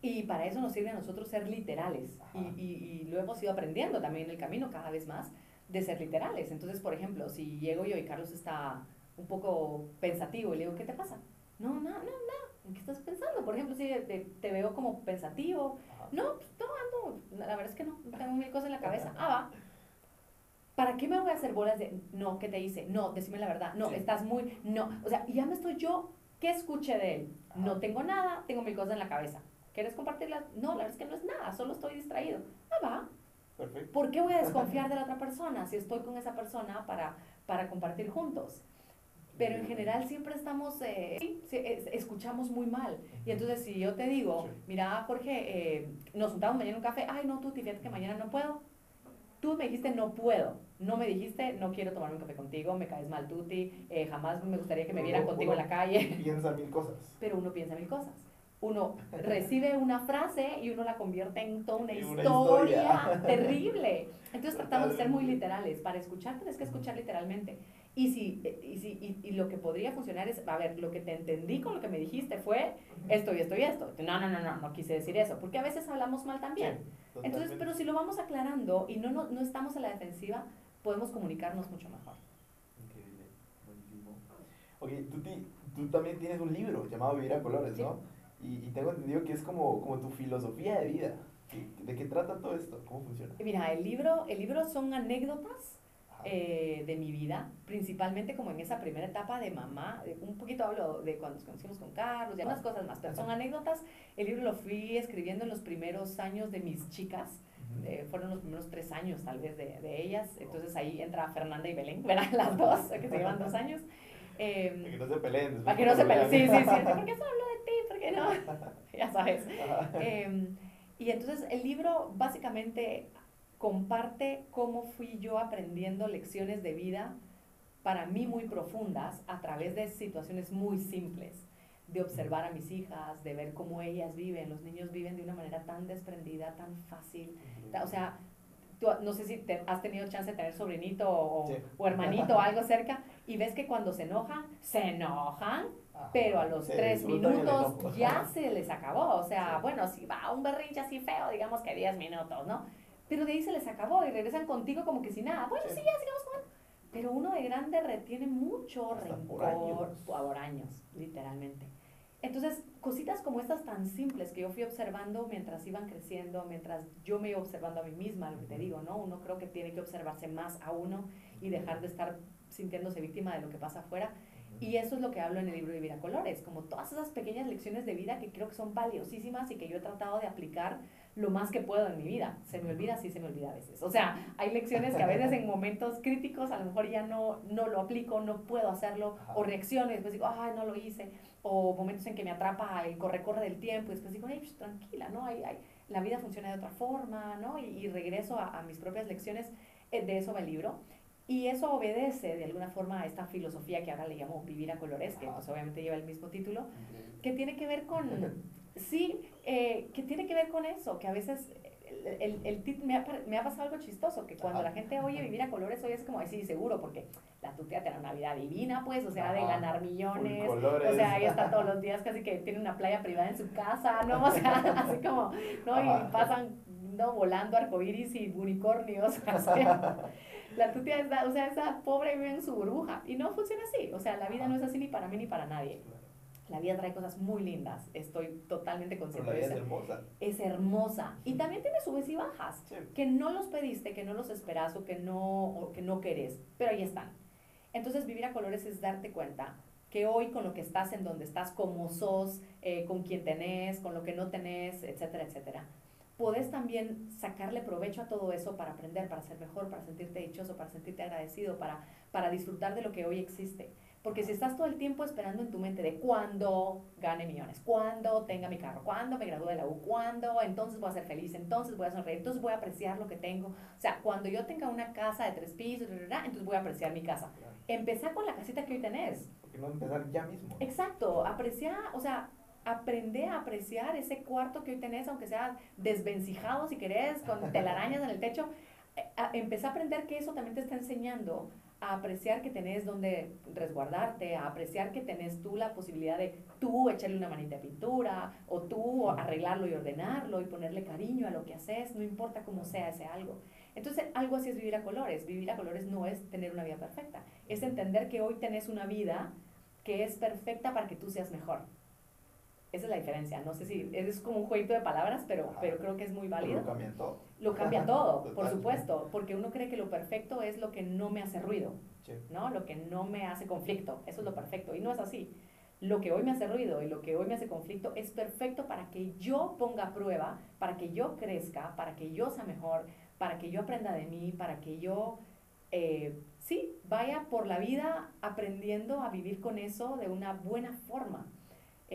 Y para eso nos sirve a nosotros ser literales. Y, y, y lo hemos ido aprendiendo también en el camino cada vez más de ser literales. Entonces, por ejemplo, si llego yo y Carlos está un poco pensativo y le digo, ¿qué te pasa? No, no, no, no. ¿En qué estás pensando? Por ejemplo, si te, te veo como pensativo,
Ajá.
No, pues, no ando, la verdad es que no, tengo mil cosas en la cabeza. [laughs] Ah, va. ¿Para qué me voy a hacer bolas de, no, ¿qué te hice? No, decime la verdad, no,
Sí.
estás muy, no. O sea, ya me estoy yo, ¿qué escuché de él? No tengo nada, tengo mil cosas en la cabeza. ¿Quieres compartirlas? No, la verdad es que no es nada, solo estoy distraído. Ah, va.
Perfecto.
¿Por qué voy a desconfiar [laughs] de la otra persona si estoy con esa persona para, para compartir juntos? Pero en general siempre estamos, eh, escuchamos muy mal. Y entonces si yo te digo, mira Jorge, eh, nos juntamos mañana un café, ay no, tú, fíjate que mañana no puedo. Tú me dijiste no puedo, no me dijiste no quiero tomar un café contigo, me caes mal tuti, eh, jamás me gustaría que me vieran contigo en la calle.
Piensa mil cosas.
Pero uno piensa mil cosas. Uno recibe una frase y uno la convierte en toda una
una
historia,
historia.
terrible. Entonces tratamos de ser muy literales. Para escuchar tienes que escuchar literalmente. Y, si, y, si, y, y lo que podría funcionar es, a ver, lo que te entendí con lo que me dijiste fue esto y esto y esto. No, no, no, no, no quise decir eso. Porque a veces hablamos mal también.
Sí,
Entonces, pero si lo vamos aclarando y no, no, no estamos a la defensiva, podemos comunicarnos mucho mejor.
Increíble, buenísimo. Ok, tú, ti- tú también tienes un libro llamado Vivir a Colores,
Sí.
¿no? Y, y tengo entendido que es como, como tu filosofía de vida. ¿Qué- ¿De qué trata todo esto? ¿Cómo funciona?
Mira, el libro, el libro son anécdotas. Eh, de mi vida, principalmente como en esa primera etapa de mamá. Un poquito hablo de cuando nos conocimos con Carlos y algunas cosas más, pero son anécdotas. El libro lo fui escribiendo en los primeros años de mis chicas. eh, fueron los primeros tres años tal vez de, de ellas, entonces ahí entra Fernanda y Belén, ¿verdad? [laughs] Las dos, que se llevan dos años. Em,
Para que no se peleen.
para que no se peleen. Sí, sí, sí. [laughs] ¿Por qué solo de ti? ¿Por qué no? [laughs] ya sabes. Em, y entonces el libro básicamente comparte cómo fui yo aprendiendo lecciones de vida para mí muy profundas a través de situaciones muy simples, de observar a mis hijas, de ver cómo ellas viven. Los niños viven de una manera tan desprendida, tan fácil. O sea, tú, no sé si te- has tenido chance de tener sobrinito o,
Sí.
o hermanito o algo cerca y ves que cuando se enojan, se enojan
Ajá.
pero a los
Se
tres minutos ya se les acabó. O sea,
Sí.
bueno, si va un berrinche así feo, digamos que 10 minutos, ¿no? Pero de ahí se les acabó y regresan contigo como que sin nada. Bueno, sí,
Sí.
ya sigamos jugando. Pero uno de grande retiene mucho
Hasta por
rencor
años.
por años, literalmente. Entonces, cositas como estas tan simples que yo fui observando mientras iban creciendo, mientras yo me iba observando a mí misma, lo que te digo, ¿no? Uno creo que tiene que observarse más a uno y dejar de estar sintiéndose víctima de lo que pasa afuera. Y eso es lo que hablo en el libro Vivir a Colores, como todas esas pequeñas lecciones de vida que creo que son valiosísimas y que yo he tratado de aplicar lo más que puedo en mi vida. Se me olvida, sí se me olvida a veces. O sea, hay lecciones que a veces en momentos críticos a lo mejor ya no, no lo aplico, no puedo hacerlo,
Ajá.
o reacciono y después digo, ay, no lo hice, o momentos en que me atrapa el corre-corre del tiempo y después digo, ay, pues, tranquila, ¿no? Hay, hay, la vida funciona de otra forma, ¿no? Y, y regreso a, a mis propias lecciones, eh, de eso va el libro. Y eso obedece de alguna forma a esta filosofía que ahora le llamo vivir a colores, que
Ajá.
pues obviamente lleva el mismo título, que tiene que ver con, [laughs] sí, eh, que tiene que ver con eso, que a veces el, el, el me, ha, me ha pasado algo chistoso, que cuando
Ajá.
la gente oye vivir a colores, hoy es como, sí, seguro, porque la tutea tiene una vida divina, pues, o sea, de ganar millones, o sea, ahí está todos los [laughs] días, casi que tiene una playa privada en su casa, ¿no? O sea, [laughs] así como, ¿no? Y pasan, ¿no? Volando arcoíris y unicornios, [laughs] o sea, la tutea es, o sea, esa pobre vive en su burbuja, y no funciona así, o sea, la vida no es así ni para mí ni para nadie. La vida trae cosas muy lindas, estoy totalmente
Pero
consciente
la
de
vida es
eso.
hermosa.
Es hermosa y también tiene subes y bajas,
Sí.
que no los pediste, que no los esperas o que no, o que no querés, pero ahí están. Entonces vivir a colores es darte cuenta que hoy con lo que estás en donde estás, como sos, eh, con quien tenés, con lo que no tenés, etcétera, etcétera, podés también sacarle provecho a todo eso para aprender, para ser mejor, para sentirte dichoso, para sentirte agradecido, para, para disfrutar de lo que hoy existe. Porque si estás todo el tiempo esperando en tu mente de cuándo gane millones, cuándo tenga mi carro, cuándo me gradúe de la U, cuándo, entonces voy a ser feliz, entonces voy a sonreír, entonces voy a apreciar lo que tengo. O sea, cuando yo tenga una casa de tres pisos, entonces voy a apreciar mi casa.
Claro.
Empezá con la casita que hoy tenés.
¿Por qué no empezar ya mismo?
Exacto, apreciar, o sea, aprende a apreciar ese cuarto que hoy tenés, aunque sea desvencijado si querés, con [laughs] telarañas en el techo. Eh, Empecé a aprender que eso también te está enseñando a apreciar que tenés donde resguardarte, a apreciar que tenés tú la posibilidad de tú echarle una manita de pintura, o tú arreglarlo y ordenarlo y ponerle cariño a lo que haces, no importa cómo sea ese algo. Entonces, algo así es vivir a colores. Vivir a colores no es tener una vida perfecta, es entender que hoy tenés una vida que es perfecta para que tú seas mejor. Esa es la diferencia. No sé si es como un jueguito de palabras, pero,
Ajá.
pero creo que es muy válido.
lo cambian todo.
Lo cambia [laughs] todo, por supuesto, porque uno cree que lo perfecto es lo que no me hace ruido,
Sí.
¿no? Lo que no me hace conflicto, eso es lo perfecto, y no es así. Lo que hoy me hace ruido y lo que hoy me hace conflicto es perfecto para que yo ponga a prueba, para que yo crezca, para que yo sea mejor, para que yo aprenda de mí, para que yo, eh, sí, vaya por la vida aprendiendo a vivir con eso de una buena forma.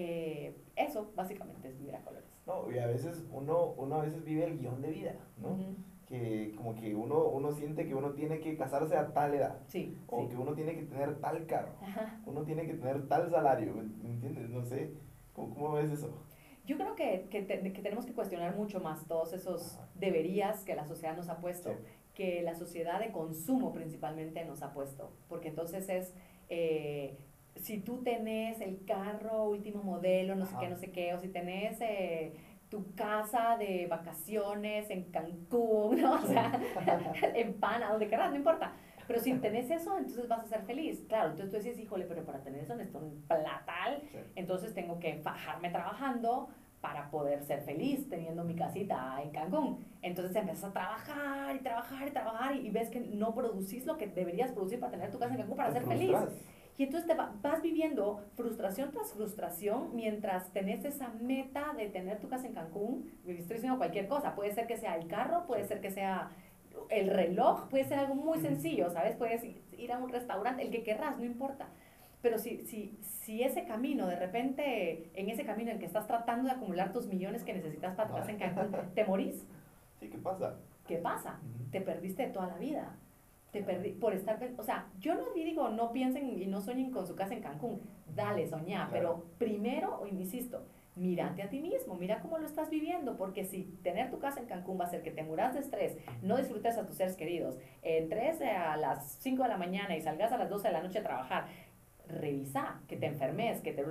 Eh, eso básicamente es vivir a colores.
No, y a veces uno, uno a veces vive el guion de vida, ¿no?
Ujú.
Que como que uno, uno siente que uno tiene que casarse a tal edad.
Sí,
O
sí.
que uno tiene que tener tal carro.
Ajá.
Uno tiene que tener tal salario, ¿me me entiendes? No sé. ¿Cómo, cómo ves eso?
Yo creo que, que, te- que tenemos que cuestionar mucho más todos esos
Ajá.
deberías que la sociedad nos ha puesto,
Sí.
que la sociedad de consumo principalmente nos ha puesto, porque entonces es, eh, si tú tenés el carro último modelo, no sé
Ajá.
qué, no sé qué, o si tenés eh, tu casa de vacaciones en Cancún, ¿no? [laughs] O sea, [laughs] en Pana, donde quieras, no importa. Pero si tenés eso, entonces vas a ser feliz. Claro, entonces tú dices, híjole, pero para tener eso necesito un platal,
Sí.
entonces tengo que bajarme trabajando para poder ser feliz teniendo mi casita en Cancún. Entonces empiezas a trabajar y trabajar y trabajar y, y ves que no producís lo que deberías producir para tener tu casa en Cancún para
Te
ser feliz. Y entonces te va- vas viviendo frustración tras frustración mientras tenés esa meta de tener tu casa en Cancún. Estoy diciendo cualquier cosa. Puede ser que sea el carro, puede ser que sea el reloj, puede ser algo muy sencillo, ¿sabes? Puedes ir a un restaurante, el que querrás, no importa. Pero si, si, si ese camino, de repente, en ese camino en que estás tratando de acumular tus millones que necesitas para tu casa en Cancún, te morís,
Sí, ¿qué pasa?
¿qué pasa?
Ujú.
te perdiste toda la vida. Te perdí por estar, o sea, yo no digo no piensen y no sueñen con su casa en Cancún, dale, soñá,
Claro.
pero primero, insisto, mírate a ti mismo, mira cómo lo estás viviendo, porque si tener tu casa en Cancún va a hacer que te muras de estrés, no disfrutes a tus seres queridos, entres a las 5 de la mañana y salgas a las 12 de la noche a trabajar, revisa, que te enfermes, que te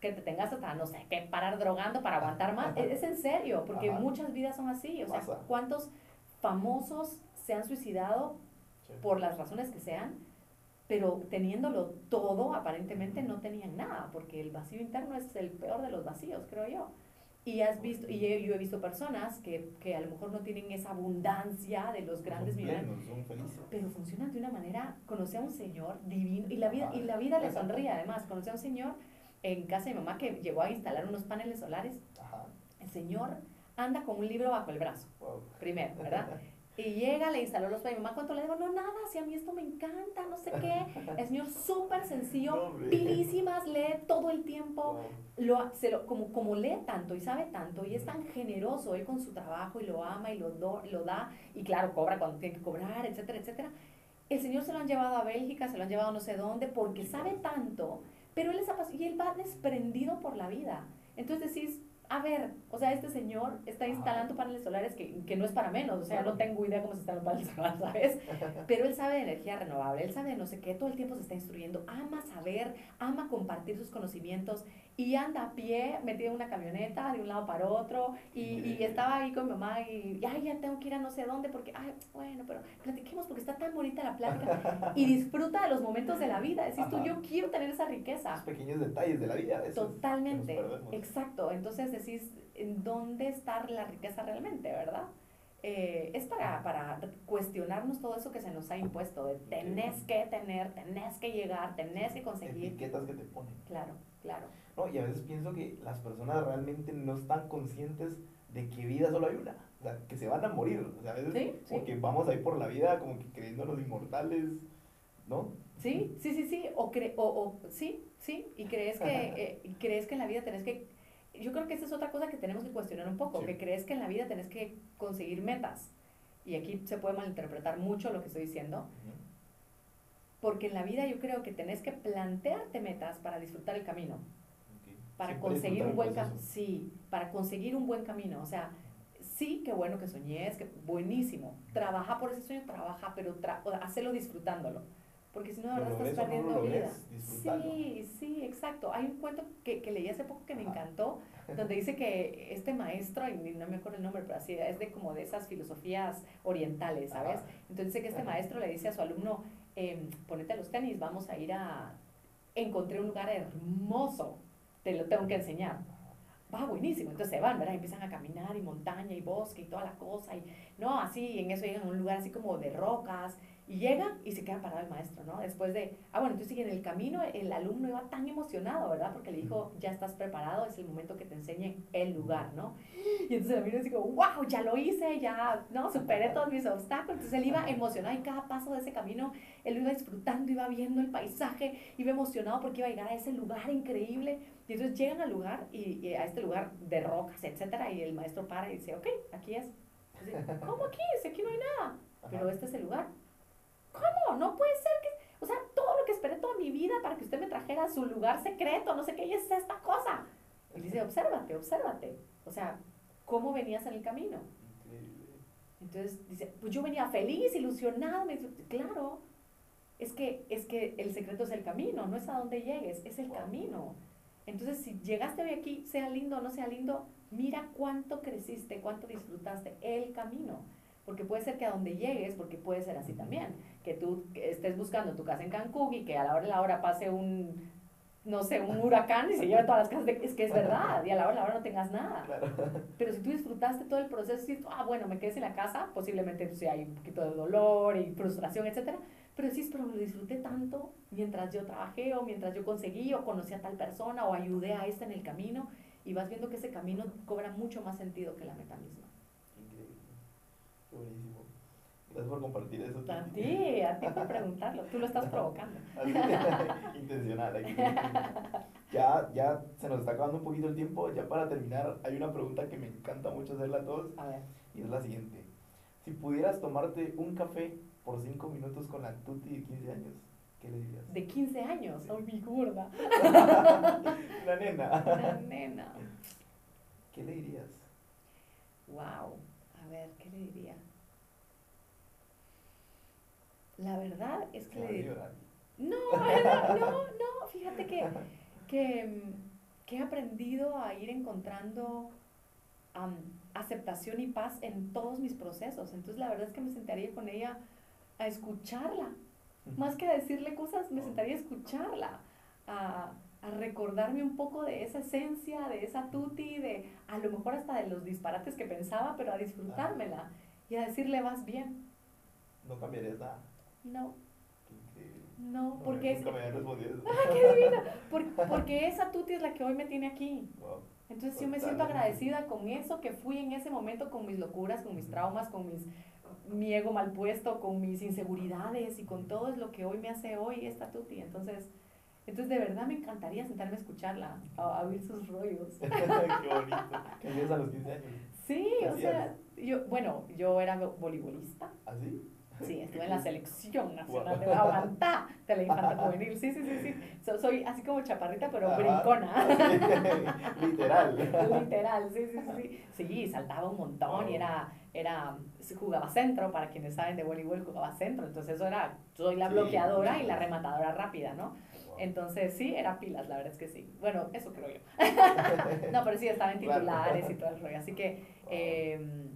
que te tengas hasta, no sé, que parar drogando para aguantar más. Es, es en serio, porque
Ajá.
muchas vidas son así. O sea. ¿cuántos famosos se han suicidado
Sí.
por las razones que sean? Pero teniéndolo todo, aparentemente no tenían nada, porque el vacío interno es el peor de los vacíos, creo yo. Y has visto, y yo he visto personas que, que a lo mejor no tienen esa abundancia de los grandes
Son
millonarios, pero funcionan de una manera, conocí a un señor divino, y la vida, y la vida le sonríe además, conocí a un señor en casa de mi mamá que llegó a instalar unos paneles solares,
Ajá.
el señor anda con un libro bajo el brazo,
Wow.
primero, ¿verdad? [laughs] Y llega, le instaló los paneles, mamá, ¿cuánto le digo? No, nada, si a mí esto me encanta, no sé qué, el señor súper sencillo, pilísimas, lee todo el tiempo,
Wow.
lo, se lo, como, como lee tanto y sabe tanto y es tan generoso él con su trabajo y lo ama y lo, do- lo da y claro, cobra cuando tiene que cobrar, etcétera, etcétera. El señor se lo han llevado a Bélgica, se lo han llevado no sé dónde porque sabe tanto, pero él es y él va desprendido por la vida. Entonces decís, a ver, o sea, este señor está instalando paneles solares que, que no es para menos, o sea, no tengo idea cómo se instalan paneles [laughs] solares, ¿sabes? [laughs] Pero él sabe de energía renovable, él sabe de no sé qué, todo el tiempo se está instruyendo, ama saber, ama compartir sus conocimientos y anda a pie, metido en una camioneta de un lado para otro y, y estaba ahí con mi mamá y, ay, ya tengo que ir a no sé dónde porque, ay, bueno, pero platiquemos porque está tan bonita la plática [laughs] y disfruta de los momentos de la vida. Decís tú,
Ajá.
yo quiero tener esa riqueza.
Esos pequeños detalles de la vida. esos
Totalmente, exacto. Entonces decís, ¿en dónde está la riqueza realmente, verdad? Eh, es para, para cuestionarnos todo eso que se nos ha impuesto, de tenés que tener, tenés que llegar, tenés que conseguir.
Etiquetas que te ponen.
Claro, claro.
No, y a veces pienso que las personas realmente no están conscientes de que vida solo hay una. O sea, que se van a morir. O sea, a veces
Sí, sí.
como que vamos ahí por la vida como que creyéndonos inmortales, ¿no?
Sí, sí, sí, sí, o, cre o, o sí, sí, y crees que, [laughs] eh, crees que en la vida tenés que, yo creo que esa es otra cosa que tenemos que cuestionar un poco,
Sí.
que crees que en la vida tenés que conseguir metas, y aquí se puede malinterpretar mucho lo que estoy diciendo, porque en la vida yo creo que tenés que plantearte metas para disfrutar el camino. Para
Siempre
conseguir un buen camino, sí, para conseguir un buen camino, o sea, sí, qué bueno que soñes, que buenísimo, trabaja por ese sueño, trabaja, pero tra o sea, hacelo disfrutándolo, porque si no, de verdad estás
no
perdiendo
lo
vida. Sí, sí, exacto. Hay un cuento que, que leí hace poco que me
Ajá.
encantó, donde dice que este maestro, y no me acuerdo el nombre, pero así es de como de esas filosofías orientales, ¿sabes?
Ajá.
Entonces dice que este
Ajá.
maestro le dice a su alumno, em, ponete los tenis, vamos a ir a... Encontré un lugar hermoso, te lo tengo que enseñar. Va, buenísimo. Entonces se van, ¿verdad? Empiezan a caminar y montaña y bosque y toda la cosa. Y no, así, en eso llegan a un lugar así como de rocas. Y llegan y se queda parado el maestro, ¿no? Después de, ah, bueno, entonces en el camino el alumno iba tan emocionado, ¿verdad? Porque le dijo, ya estás preparado, es el momento que te enseñen el lugar, ¿no? Y entonces el alumno como, wow, ya lo hice, ya, ¿no? Superé todos mis obstáculos. Entonces él iba emocionado y cada paso de ese camino, él iba disfrutando, iba viendo el paisaje, iba emocionado porque iba a llegar a ese lugar increíble. Y entonces llegan al lugar, y, y a este lugar de rocas, etcétera, y el maestro para y dice, ok, aquí es. ¿Cómo aquí? Aquí no hay nada. Pero
Ajá.
este es el lugar. ¿Cómo? No puede ser que, o sea, todo lo que esperé toda mi vida para que usted me trajera a su lugar secreto, no sé qué, y es esta cosa. Y dice, obsérvate, obsérvate. O sea, ¿cómo venías en el camino?
Increíble.
Entonces dice, pues yo venía feliz, ilusionado. Me dice, claro, es que, es que el secreto es el camino, no es a dónde llegues, es el
Wow.
camino. Entonces, si llegaste hoy aquí, sea lindo o no sea lindo, mira cuánto creciste, cuánto disfrutaste el camino. Porque puede ser que a donde llegues, porque puede ser así también, que tú estés buscando tu casa en Cancún y que a la hora de la hora pase un, no sé, un huracán y se lleve todas las casas. De, es que es verdad, y a la hora, a la hora no tengas nada. [laughs] Pero si tú disfrutaste todo el proceso y ah, bueno, me quedé en la casa, posiblemente pues, sí hay un poquito de dolor y frustración, etcétera. Pero sí, pero lo disfruté tanto mientras yo trabajé o mientras yo conseguí o conocí a tal persona o ayudé a esta en el camino y vas viendo que ese camino cobra mucho más sentido que la meta misma.
Increíble. Buenísimo. Gracias por compartir eso.
A ti, a ti por preguntarlo. Tú lo estás [laughs] provocando. [laughs]
Intencional. Aquí. Ya, ya se nos está acabando un poquito el tiempo. Ya para terminar, hay una pregunta que me encanta mucho hacerla a todos.
A ver.
Y es la siguiente. Si pudieras tomarte un café por cinco minutos con la Tuti de 15 años, ¿qué le dirías?
De 15 años, soy mi gorda. [laughs]
la nena.
La nena.
¿Qué le dirías?
Wow. A ver, ¿qué le diría? La verdad es que le diría... No, no, no, no, fíjate que, que, que, he aprendido a ir encontrando aceptación y paz en todos mis procesos. Entonces la verdad es que me sentaría con ella a escucharla. Más que a decirle cosas, me sentaría a escucharla, a, a recordarme un poco de esa esencia, de esa tuti, de a lo mejor hasta de los disparates que pensaba, pero a disfrutármela y a decirle vas bien.
¿No cambiarías nada?
No. No, porque es... [laughs]
¡Ah,
qué divina! [laughs] porque esa tuti es la que hoy me tiene aquí. Entonces yo me siento agradecida con eso que fui en ese momento, con mis locuras, con mis traumas, con mis mi ego mal puesto, con mis inseguridades y con todo es lo que hoy me hace hoy esta tuti. Entonces, entonces, de verdad me encantaría sentarme a escucharla, a, oír sus rollos. [laughs]
Qué bonito. ¿Qué hacías a los 15 años?
Sí, o sea, yo, bueno, yo era voleibolista.
¿Ah, sí?
Sí, estuve en la selección nacional de Aguantá de la infancia juvenil. Sí, sí, sí, sí. soy así como chaparrita, pero brincona. [laughs]
Literal.
Literal, sí, sí, sí. Sí, saltaba un montón y era, era, jugaba centro, para quienes saben de voleibol, jugaba centro. Entonces eso era, soy la bloqueadora y la rematadora rápida, ¿no? Entonces, sí, era pilas, la verdad es que sí. Bueno, eso creo yo. [laughs] no, pero sí, estaba en titulares y todo el rollo. Así que, eh,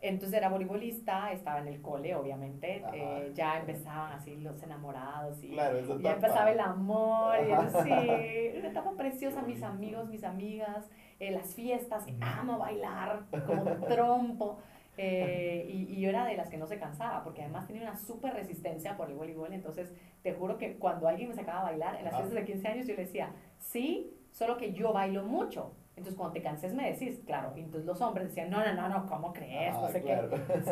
entonces era voleibolista, estaba en el cole, obviamente. Eh, ya empezaban así los enamorados y ya empezaba el amor. Y sí, una etapa preciosa, mis amigos, mis amigas, eh, las fiestas, amo bailar como trompo. Eh, y, yo era de las que no se cansaba, porque además tenía una súper resistencia por el voleibol. Entonces, te juro que cuando alguien me sacaba a bailar en las fiestas de 15 años, yo le decía, sí, solo que yo bailo mucho. Entonces, cuando te canses, me decís, claro. Y entonces los hombres decían, no, no, no, no, ¿cómo crees? no sé qué.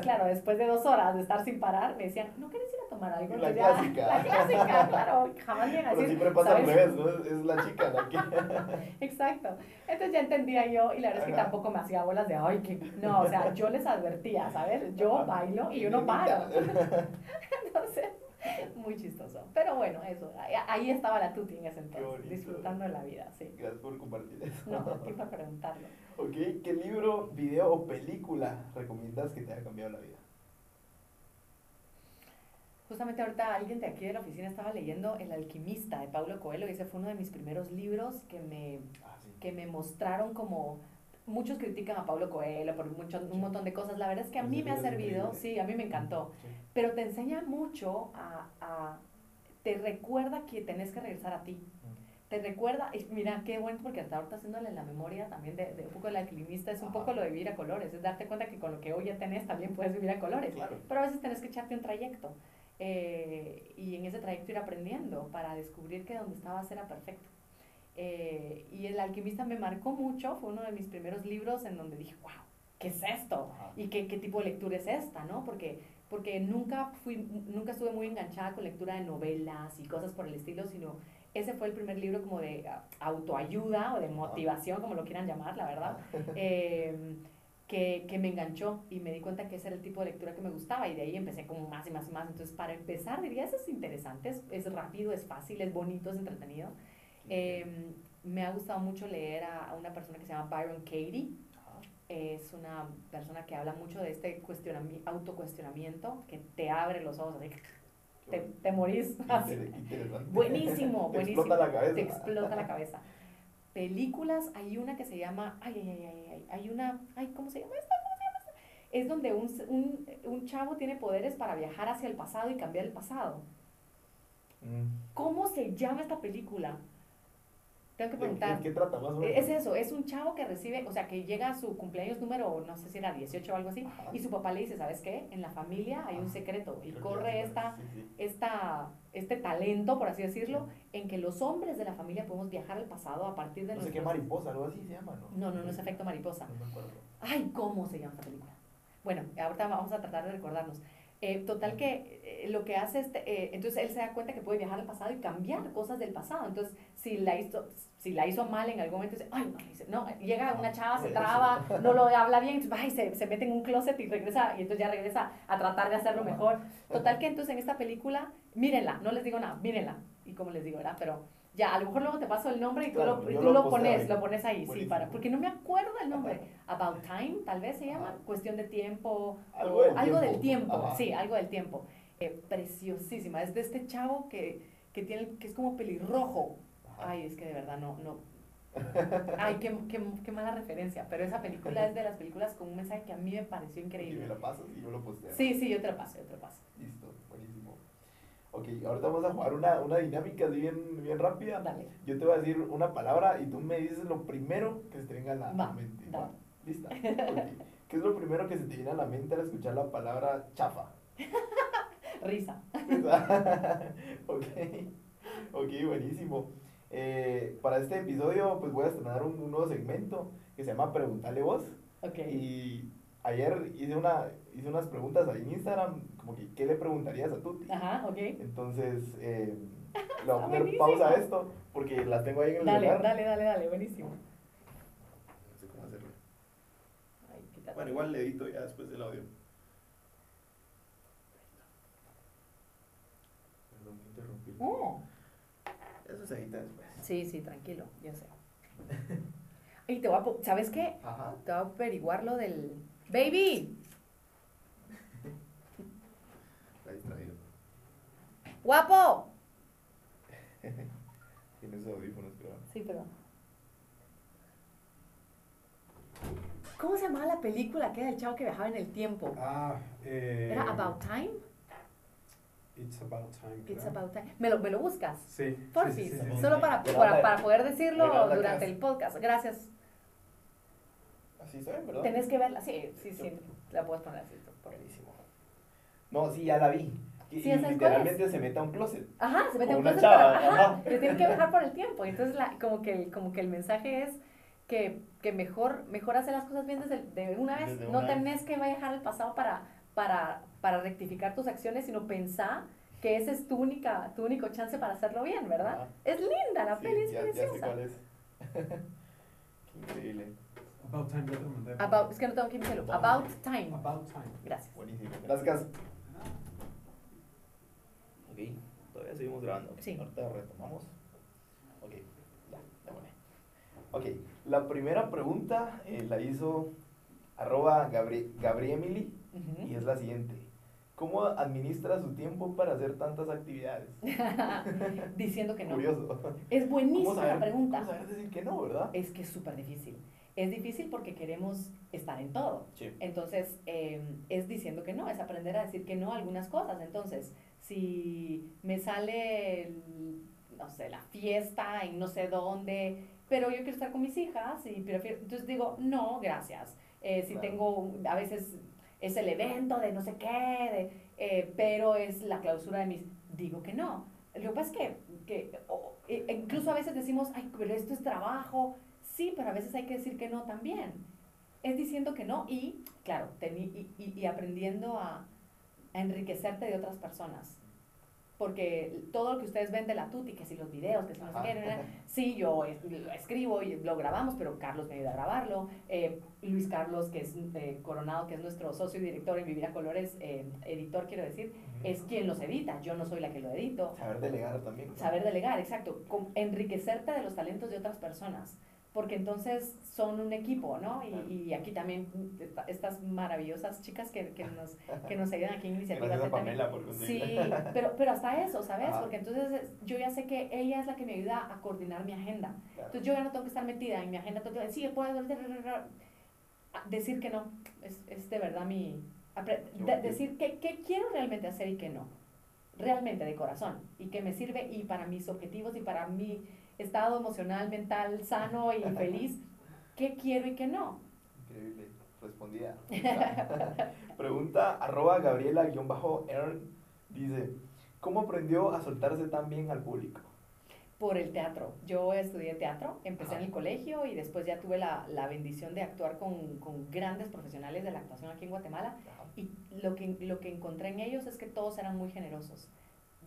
claro, después de dos horas de estar sin parar, me decían, ¿no quieres ir a tomar algo?
La clásica.
la clásica, claro. Jamás llegan así.
Pero siempre pasa al revés, ¿no? Es la chica la que... [laughs]
Exacto. Entonces ya entendía yo, y la verdad es que tampoco me hacía bolas de, ay, que... No, o sea, yo les advertía, ¿sabes? Yo bailo y yo no paro. Entonces [laughs] muy chistoso. Pero bueno, eso. Ahí estaba la tuti en ese entonces, disfrutando de la vida, sí.
Gracias por compartir eso.
No, aquí para preguntarlo. [laughs]
Ok, ¿qué libro, video o película recomiendas que te haya cambiado la vida?
Justamente ahorita alguien de aquí de la oficina estaba leyendo El alquimista de Paulo Coelho y ese fue uno de mis primeros libros que me, ah, que me mostraron como muchos critican a Pablo Coelho por mucho, un montón de cosas. La verdad es que a mí me ha servido, sí, a mí me encantó. Pero te enseña mucho a, te recuerda que tenés que regresar a ti. Te recuerda, y mira, qué bueno, porque hasta ahorita haciéndole la memoria también de, un poco del alquimista, es un poco lo de vivir a colores, es darte cuenta que con lo que hoy ya tenés también puedes vivir a colores. Pero a veces tenés que echarte un trayecto. Eh, y en ese trayecto ir aprendiendo para descubrir que donde estabas era perfecto. Eh, y El alquimista me marcó mucho, fue uno de mis primeros libros en donde dije, wow, ¿qué es esto? ¿Y qué, qué, tipo de lectura es esta? ¿no? Porque, porque nunca, fui, nunca estuve muy enganchada con lectura de novelas y cosas por el estilo, sino ese fue el primer libro como de autoayuda o de motivación, como lo quieran llamar, la verdad, [laughs] em, que, que, me enganchó y me di cuenta que ese era el tipo de lectura que me gustaba y de ahí empecé como más y más y más. Entonces, para empezar, diría, eso es interesante, es, es rápido, es fácil, es bonito, es entretenido. Em, me ha gustado mucho leer a, una persona que se llama Byron Katie. Es una persona que habla mucho de este autocuestionamiento que te abre los ojos, te, te morís. [laughs] Buenísimo, buenísimo. [laughs] Te explota la cabeza. Te explota la cabeza. Películas, hay una que se llama, ay, ay, ay, ay, hay una, ay, ¿cómo se llama esta? ¿Cómo se llama esta? Es donde un, un, un chavo tiene poderes para viajar hacia el pasado y cambiar el pasado. Mm. ¿Cómo se llama esta película? Tengo que
¿De qué-
preguntar.
¿Qué trata más o menos?
Es eso, es un chavo que recibe, o sea, que llega a su cumpleaños número, no sé si era 18 o algo así,
Ajá.
y su papá le dice, ¿sabes qué? En la familia hay un secreto y
Creo
corre
sé
esta,
sí, sí.
esta, este talento, por así decirlo, en que los hombres de la familia podemos viajar al pasado a partir de
No sé
nuestros...
qué mariposa, algo así se llama, ¿no?
No, no, no es efecto mariposa.
No me acuerdo.
Ay, ¿cómo se llama esta película? Bueno, ahorita vamos a tratar de recordarnos. Eh, total que eh, lo que hace este, eh, entonces él se da cuenta que puede viajar al pasado y cambiar cosas del pasado. Entonces, si la hizo, si la hizo mal en algún momento, dice, ay, no, dice, no, llega una chava, se traba, no lo habla bien, entonces, ay, se, se mete en un closet y regresa, y entonces ya regresa a tratar de hacerlo mejor. Total que entonces en esta película, mírenla, no les digo nada, mírenla. Y como les digo, ¿verdad? Pero ya, a lo mejor luego te paso el nombre y tú,
Claro,
lo, y tú
lo
pones,
ahí.
lo pones ahí, sí, para, porque no me acuerdo el nombre. About Time, tal vez se llama, cuestión de tiempo.
Algo
o
del
algo
tiempo.
del tiempo, sí, algo del tiempo. Eh, preciosísima, es de este chavo que, que, tiene, que es como pelirrojo.
Ajá.
Ay, es que de verdad no, no. Ay, qué, qué, qué mala referencia, pero esa película es de las películas con un mensaje que a mí me pareció
Y me
increíble.
la pasas y yo lo posteo.
Sí, sí, yo te paso, yo te paso.
Listo, buenísimo. Ok, ahorita vamos a jugar una, una dinámica así bien, bien rápida.
Dale.
Yo te voy a decir una palabra y tú me dices lo primero que se te venga a la
Va,
mente.
dale.
¿Lista? Ok. ¿Qué es lo primero que se te viene a la mente al escuchar la palabra chafa? [laughs]
Risa. [laughs]
ok, ok, buenísimo. Eh, para este episodio, pues voy a estrenar un, un nuevo segmento que se llama Preguntale Vos.
Ok.
Y ayer hice, una, hice unas preguntas ahí en Instagram, como que, ¿qué le preguntarías a Tuti?
Ajá, ok.
Entonces, eh, [laughs] le voy a
Está
poner
buenísimo.
pausa a esto porque las tengo ahí en el
Dale,
celular.
dale, dale, dale, buenísimo.
No sé cómo hacerlo.
Ay, quítate.
Bueno, igual le edito ya después del audio. Perdón, que interrumpí.
Oh.
Eso se edita después.
Sí, sí, tranquilo, yo sé. [laughs] Y te voy a, ¿sabes qué?
Ajá.
Te voy a averiguar lo del... ¡Baby! ¡Guapo! [laughs]
Tiene sus audífonos, creo.
Sí, pero... ¿Cómo se llamaba la película que era el chavo que viajaba en el tiempo?
Ah, eh,
¿Era About Time?
It's About Time.
It's. About Time. ¿Me lo, me lo buscas?
Sí.
Porfis,
sí, sí, sí, sí.
solo para, para, para poder decirlo durante el podcast. Gracias.
Así está bien, ¿verdad?
Tenés que verla. Sí, sí, sí. La puedes poner así.
Buenísimo. No, sí, ya la vi. Y,
Sí,
y
¿esa es cuál
literalmente se mete a un closet.
Ajá, se mete
Como
un
una
closet,
chava,
pero, ajá,
ajá.
pero tiene que viajar por el tiempo. Entonces, la, como, que, el- como que el mensaje es que, que mejor, mejor hacer las cosas bien desde, de una vez.
Desde
no
una vez.
tenés que viajar al pasado para, para, para rectificar tus acciones, sino pensar que ese es tu, única, tu único chance para hacerlo bien, ¿verdad?
Ajá.
Es linda, la
Sí,
peli es
ya, ya sé
preciosa.
cuál es. [laughs] Qué increíble.
About Time, ya te lo mandé.
About, es que no tengo que decirlo. About time.
About Time.
Gracias.
Buenísimo. Gracias. Ok, todavía seguimos grabando.
Sí.
Ahorita retomamos. Ok, ya, pone. Ok, la primera pregunta eh, la hizo arroba Gabri Gabriemily
Ujú.
y es la siguiente. ¿Cómo administra su tiempo para hacer tantas actividades? [laughs]
Diciendo que no.
Curioso.
Es
¿Cómo
buenísima la pregunta.
¿Cómo saber decir que no, verdad?
Es que es súper difícil. Es difícil porque queremos estar en todo.
Sí.
Entonces, eh, es diciendo que no, es aprender a decir que no a algunas cosas. Entonces, si me sale, el- no sé, la fiesta en no sé dónde, pero yo quiero estar con mis hijas y prefiero, entonces digo, no, gracias. Eh, si
Claro.
tengo, a veces es el evento de no sé qué, de, eh, pero es la clausura de mis, digo que no. Lo que pasa es que, que o- e incluso a veces decimos, ay, pero esto es trabajo. Sí, pero a veces hay que decir que no también. Es diciendo que no y, claro, teni- y, y- y aprendiendo a, a enriquecerte de otras personas. Porque todo lo que ustedes ven de la Tuti, que si los videos, que si no sé qué, sí, yo lo escribo y lo grabamos, pero Carlos me ayuda a grabarlo. Eh, Luis Carlos, que es eh, Coronado, que es nuestro socio y director en Vivir a Colores, eh, editor quiero decir, es quien los edita, yo no soy la que lo edito.
Saber delegar también. ¿no?
Saber delegar, exacto. con- enriquecerte de los talentos de otras personas. Porque entonces son un equipo, ¿no? Y, y aquí también esta- estas maravillosas chicas que, que, nos, que nos ayudan aquí en [laughs] Iniciativa
a. Pamela por
Sí, pero, pero hasta eso, ¿sabes?
Ajá.
Porque entonces es- yo ya sé que ella es la que me ayuda a coordinar mi agenda.
Claro.
Entonces yo ya no tengo que estar metida en mi agenda el tiempo. Sí, puedo decir que no. Es, es de verdad mi... de- decir qué qué quiero realmente hacer y qué no. Realmente de corazón. Y que me sirve y para mis objetivos y para mi, estado emocional, mental, sano y [laughs] feliz, qué quiero y qué no.
Increíble. Respondida. [laughs] Pregunta arroba Gabriela-Ern dice, ¿cómo aprendió a soltarse tan bien al público?
Por el teatro. Yo estudié teatro, empecé en
Ajá.
el colegio y después ya tuve la, la bendición de actuar con, con grandes profesionales de la actuación aquí en Guatemala. Y lo que, lo que encontré en ellos es que todos eran muy generosos.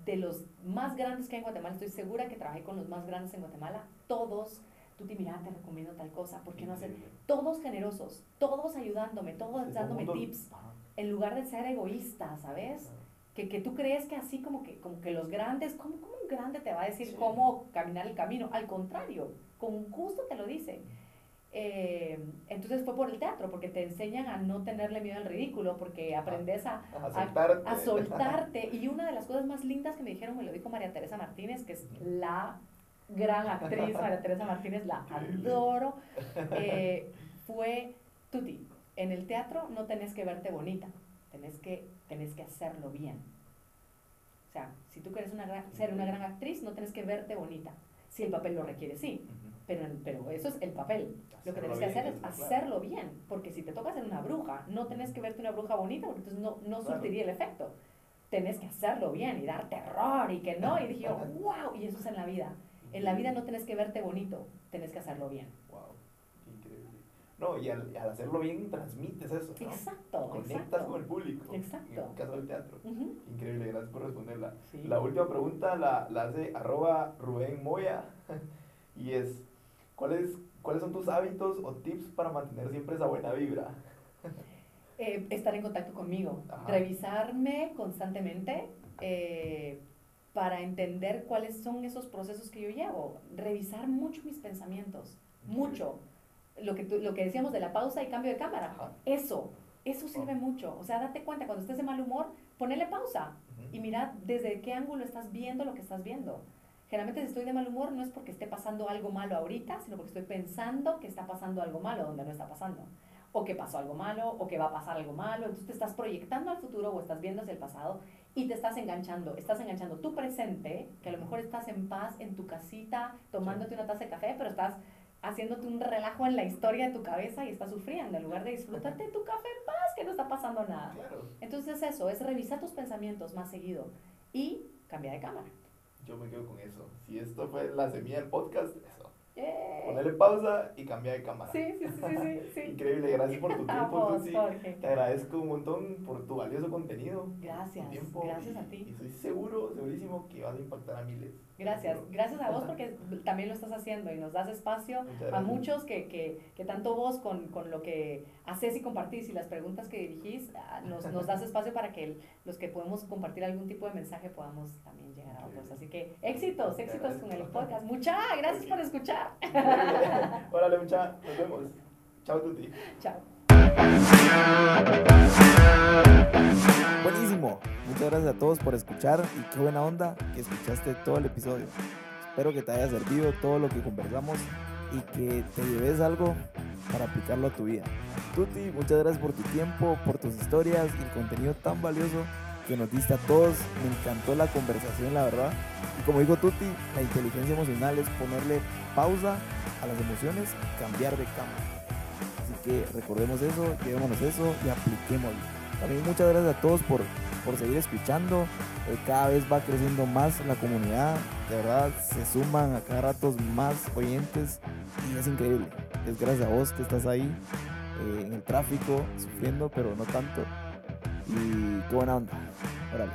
De los más grandes que hay en Guatemala, estoy segura que trabajé con los más grandes en Guatemala, todos, tú te mira, te recomiendo tal cosa, ¿por qué no hacer? Todos generosos, todos ayudándome, todos dándome tips, en lugar de ser egoísta, ¿sabes? Que, que tú crees que así como que, como que los grandes, ¿cómo, cómo un grande te va a decir
Sí.
cómo caminar el camino? Al contrario, con gusto te lo dice. Eh, entonces fue por el teatro, porque te enseñan a no tenerle miedo al ridículo, porque aprendes a,
A soltarte.
a soltarte. Y una de las cosas más lindas que me dijeron, me lo dijo María Teresa Martínez, que es la gran actriz, [laughs] María Teresa Martínez, la adoro, [laughs] eh, fue, Tuti, en el teatro no tenés que verte bonita, tenés que, tenés que hacerlo bien. O sea, si tú quieres una gran- ser una gran actriz, no tenés que verte bonita. Si el papel lo requiere, sí. Pero, pero eso es el papel. Lo que tenés que hacer es
claro.
hacerlo bien, porque si te toca ser una bruja, no tenés que verte una bruja bonita, porque entonces no, no
Claro.
surtiría el efecto. Tenés que hacerlo bien y dar terror y que no. Y dije yo, wow, y eso es en la vida. En la vida no tenés que verte bonito, tenés que hacerlo bien.
Wow, increíble. No, y al, al hacerlo bien transmites eso, ¿no?
Exacto,
Conectas
exacto.
con el público.
Exacto.
En el caso del teatro. Increíble, gracias por responderla.
sí.
La última pregunta la, la hace arroba Rubén Moya [laughs] y es, ¿cuáles, ¿cuáles son tus hábitos o tips para mantener siempre esa buena vibra?
Eh, estar en contacto conmigo,
Ajá.
revisarme constantemente eh, para entender cuáles son esos procesos que yo llevo, revisar mucho mis pensamientos, mucho. Lo que, tú- lo que decíamos de la pausa y cambio de cámara,
Ajá.
eso, eso sirve mucho. O sea, date cuenta, cuando estés de mal humor, ponele pausa y mira desde qué ángulo estás viendo lo que estás viendo. Generalmente si estoy de mal humor no es porque esté pasando algo malo ahorita, sino porque estoy pensando que está pasando algo malo donde no está pasando. O que pasó algo malo, o que va a pasar algo malo. Entonces te estás proyectando al futuro o estás viendo hacia el pasado y te estás enganchando. Estás enganchando tu presente, que a lo mejor estás en paz en tu casita, tomándote una taza de café, pero estás haciéndote un relajo en la historia de tu cabeza y estás sufriendo en lugar de disfrutarte tu café en paz, que no está pasando nada.
Claro,
Entonces eso, es revisar tus pensamientos más seguido y cambiar de cámara.
Yo me quedo con eso. Si esto fue la semilla del podcast,
¡Eh!
Ponerle pausa y cambiar de cámara.
Sí, sí, sí, sí, sí, sí.
Increíble, gracias por tu
A
tiempo,
vos.
Te agradezco un montón por tu valioso contenido.
Gracias,
tiempo
gracias a ti.
Y estoy seguro, segurísimo que vas a impactar a miles.
Gracias, gracias a vos porque también lo estás haciendo y nos das espacio a muchos que, que, que tanto vos con, con lo que haces y compartís y las preguntas que dirigís, ah, nos, nos das espacio para que los que podemos compartir algún tipo de mensaje podamos también llegar a otros. Así que éxitos, éxitos con el podcast. Muchas gracias por escuchar. [laughs]
Órale, mucha, nos vemos. Chao, Tuti.
Chao.
Buenísimo. Muchas gracias a todos por escuchar y qué buena onda que escuchaste todo el episodio. Espero que te haya servido todo lo que conversamos y que te lleves algo para aplicarlo a tu vida. Tuti, muchas gracias por tu tiempo, por tus historias y el contenido tan valioso que nos diste a todos. Me encantó la conversación, la verdad. Y como dijo Tuti, la inteligencia emocional es ponerle pausa a las emociones cambiar de cámara. Así que recordemos eso, llevémonos eso y apliquémoslo. También muchas gracias a todos por, por seguir escuchando. Eh, cada vez va creciendo más la comunidad. De verdad, se suman a cada rato más oyentes y es increíble. Es gracias a vos que estás ahí eh, en el tráfico, sufriendo, pero no tanto. Y qué buena onda. Órale.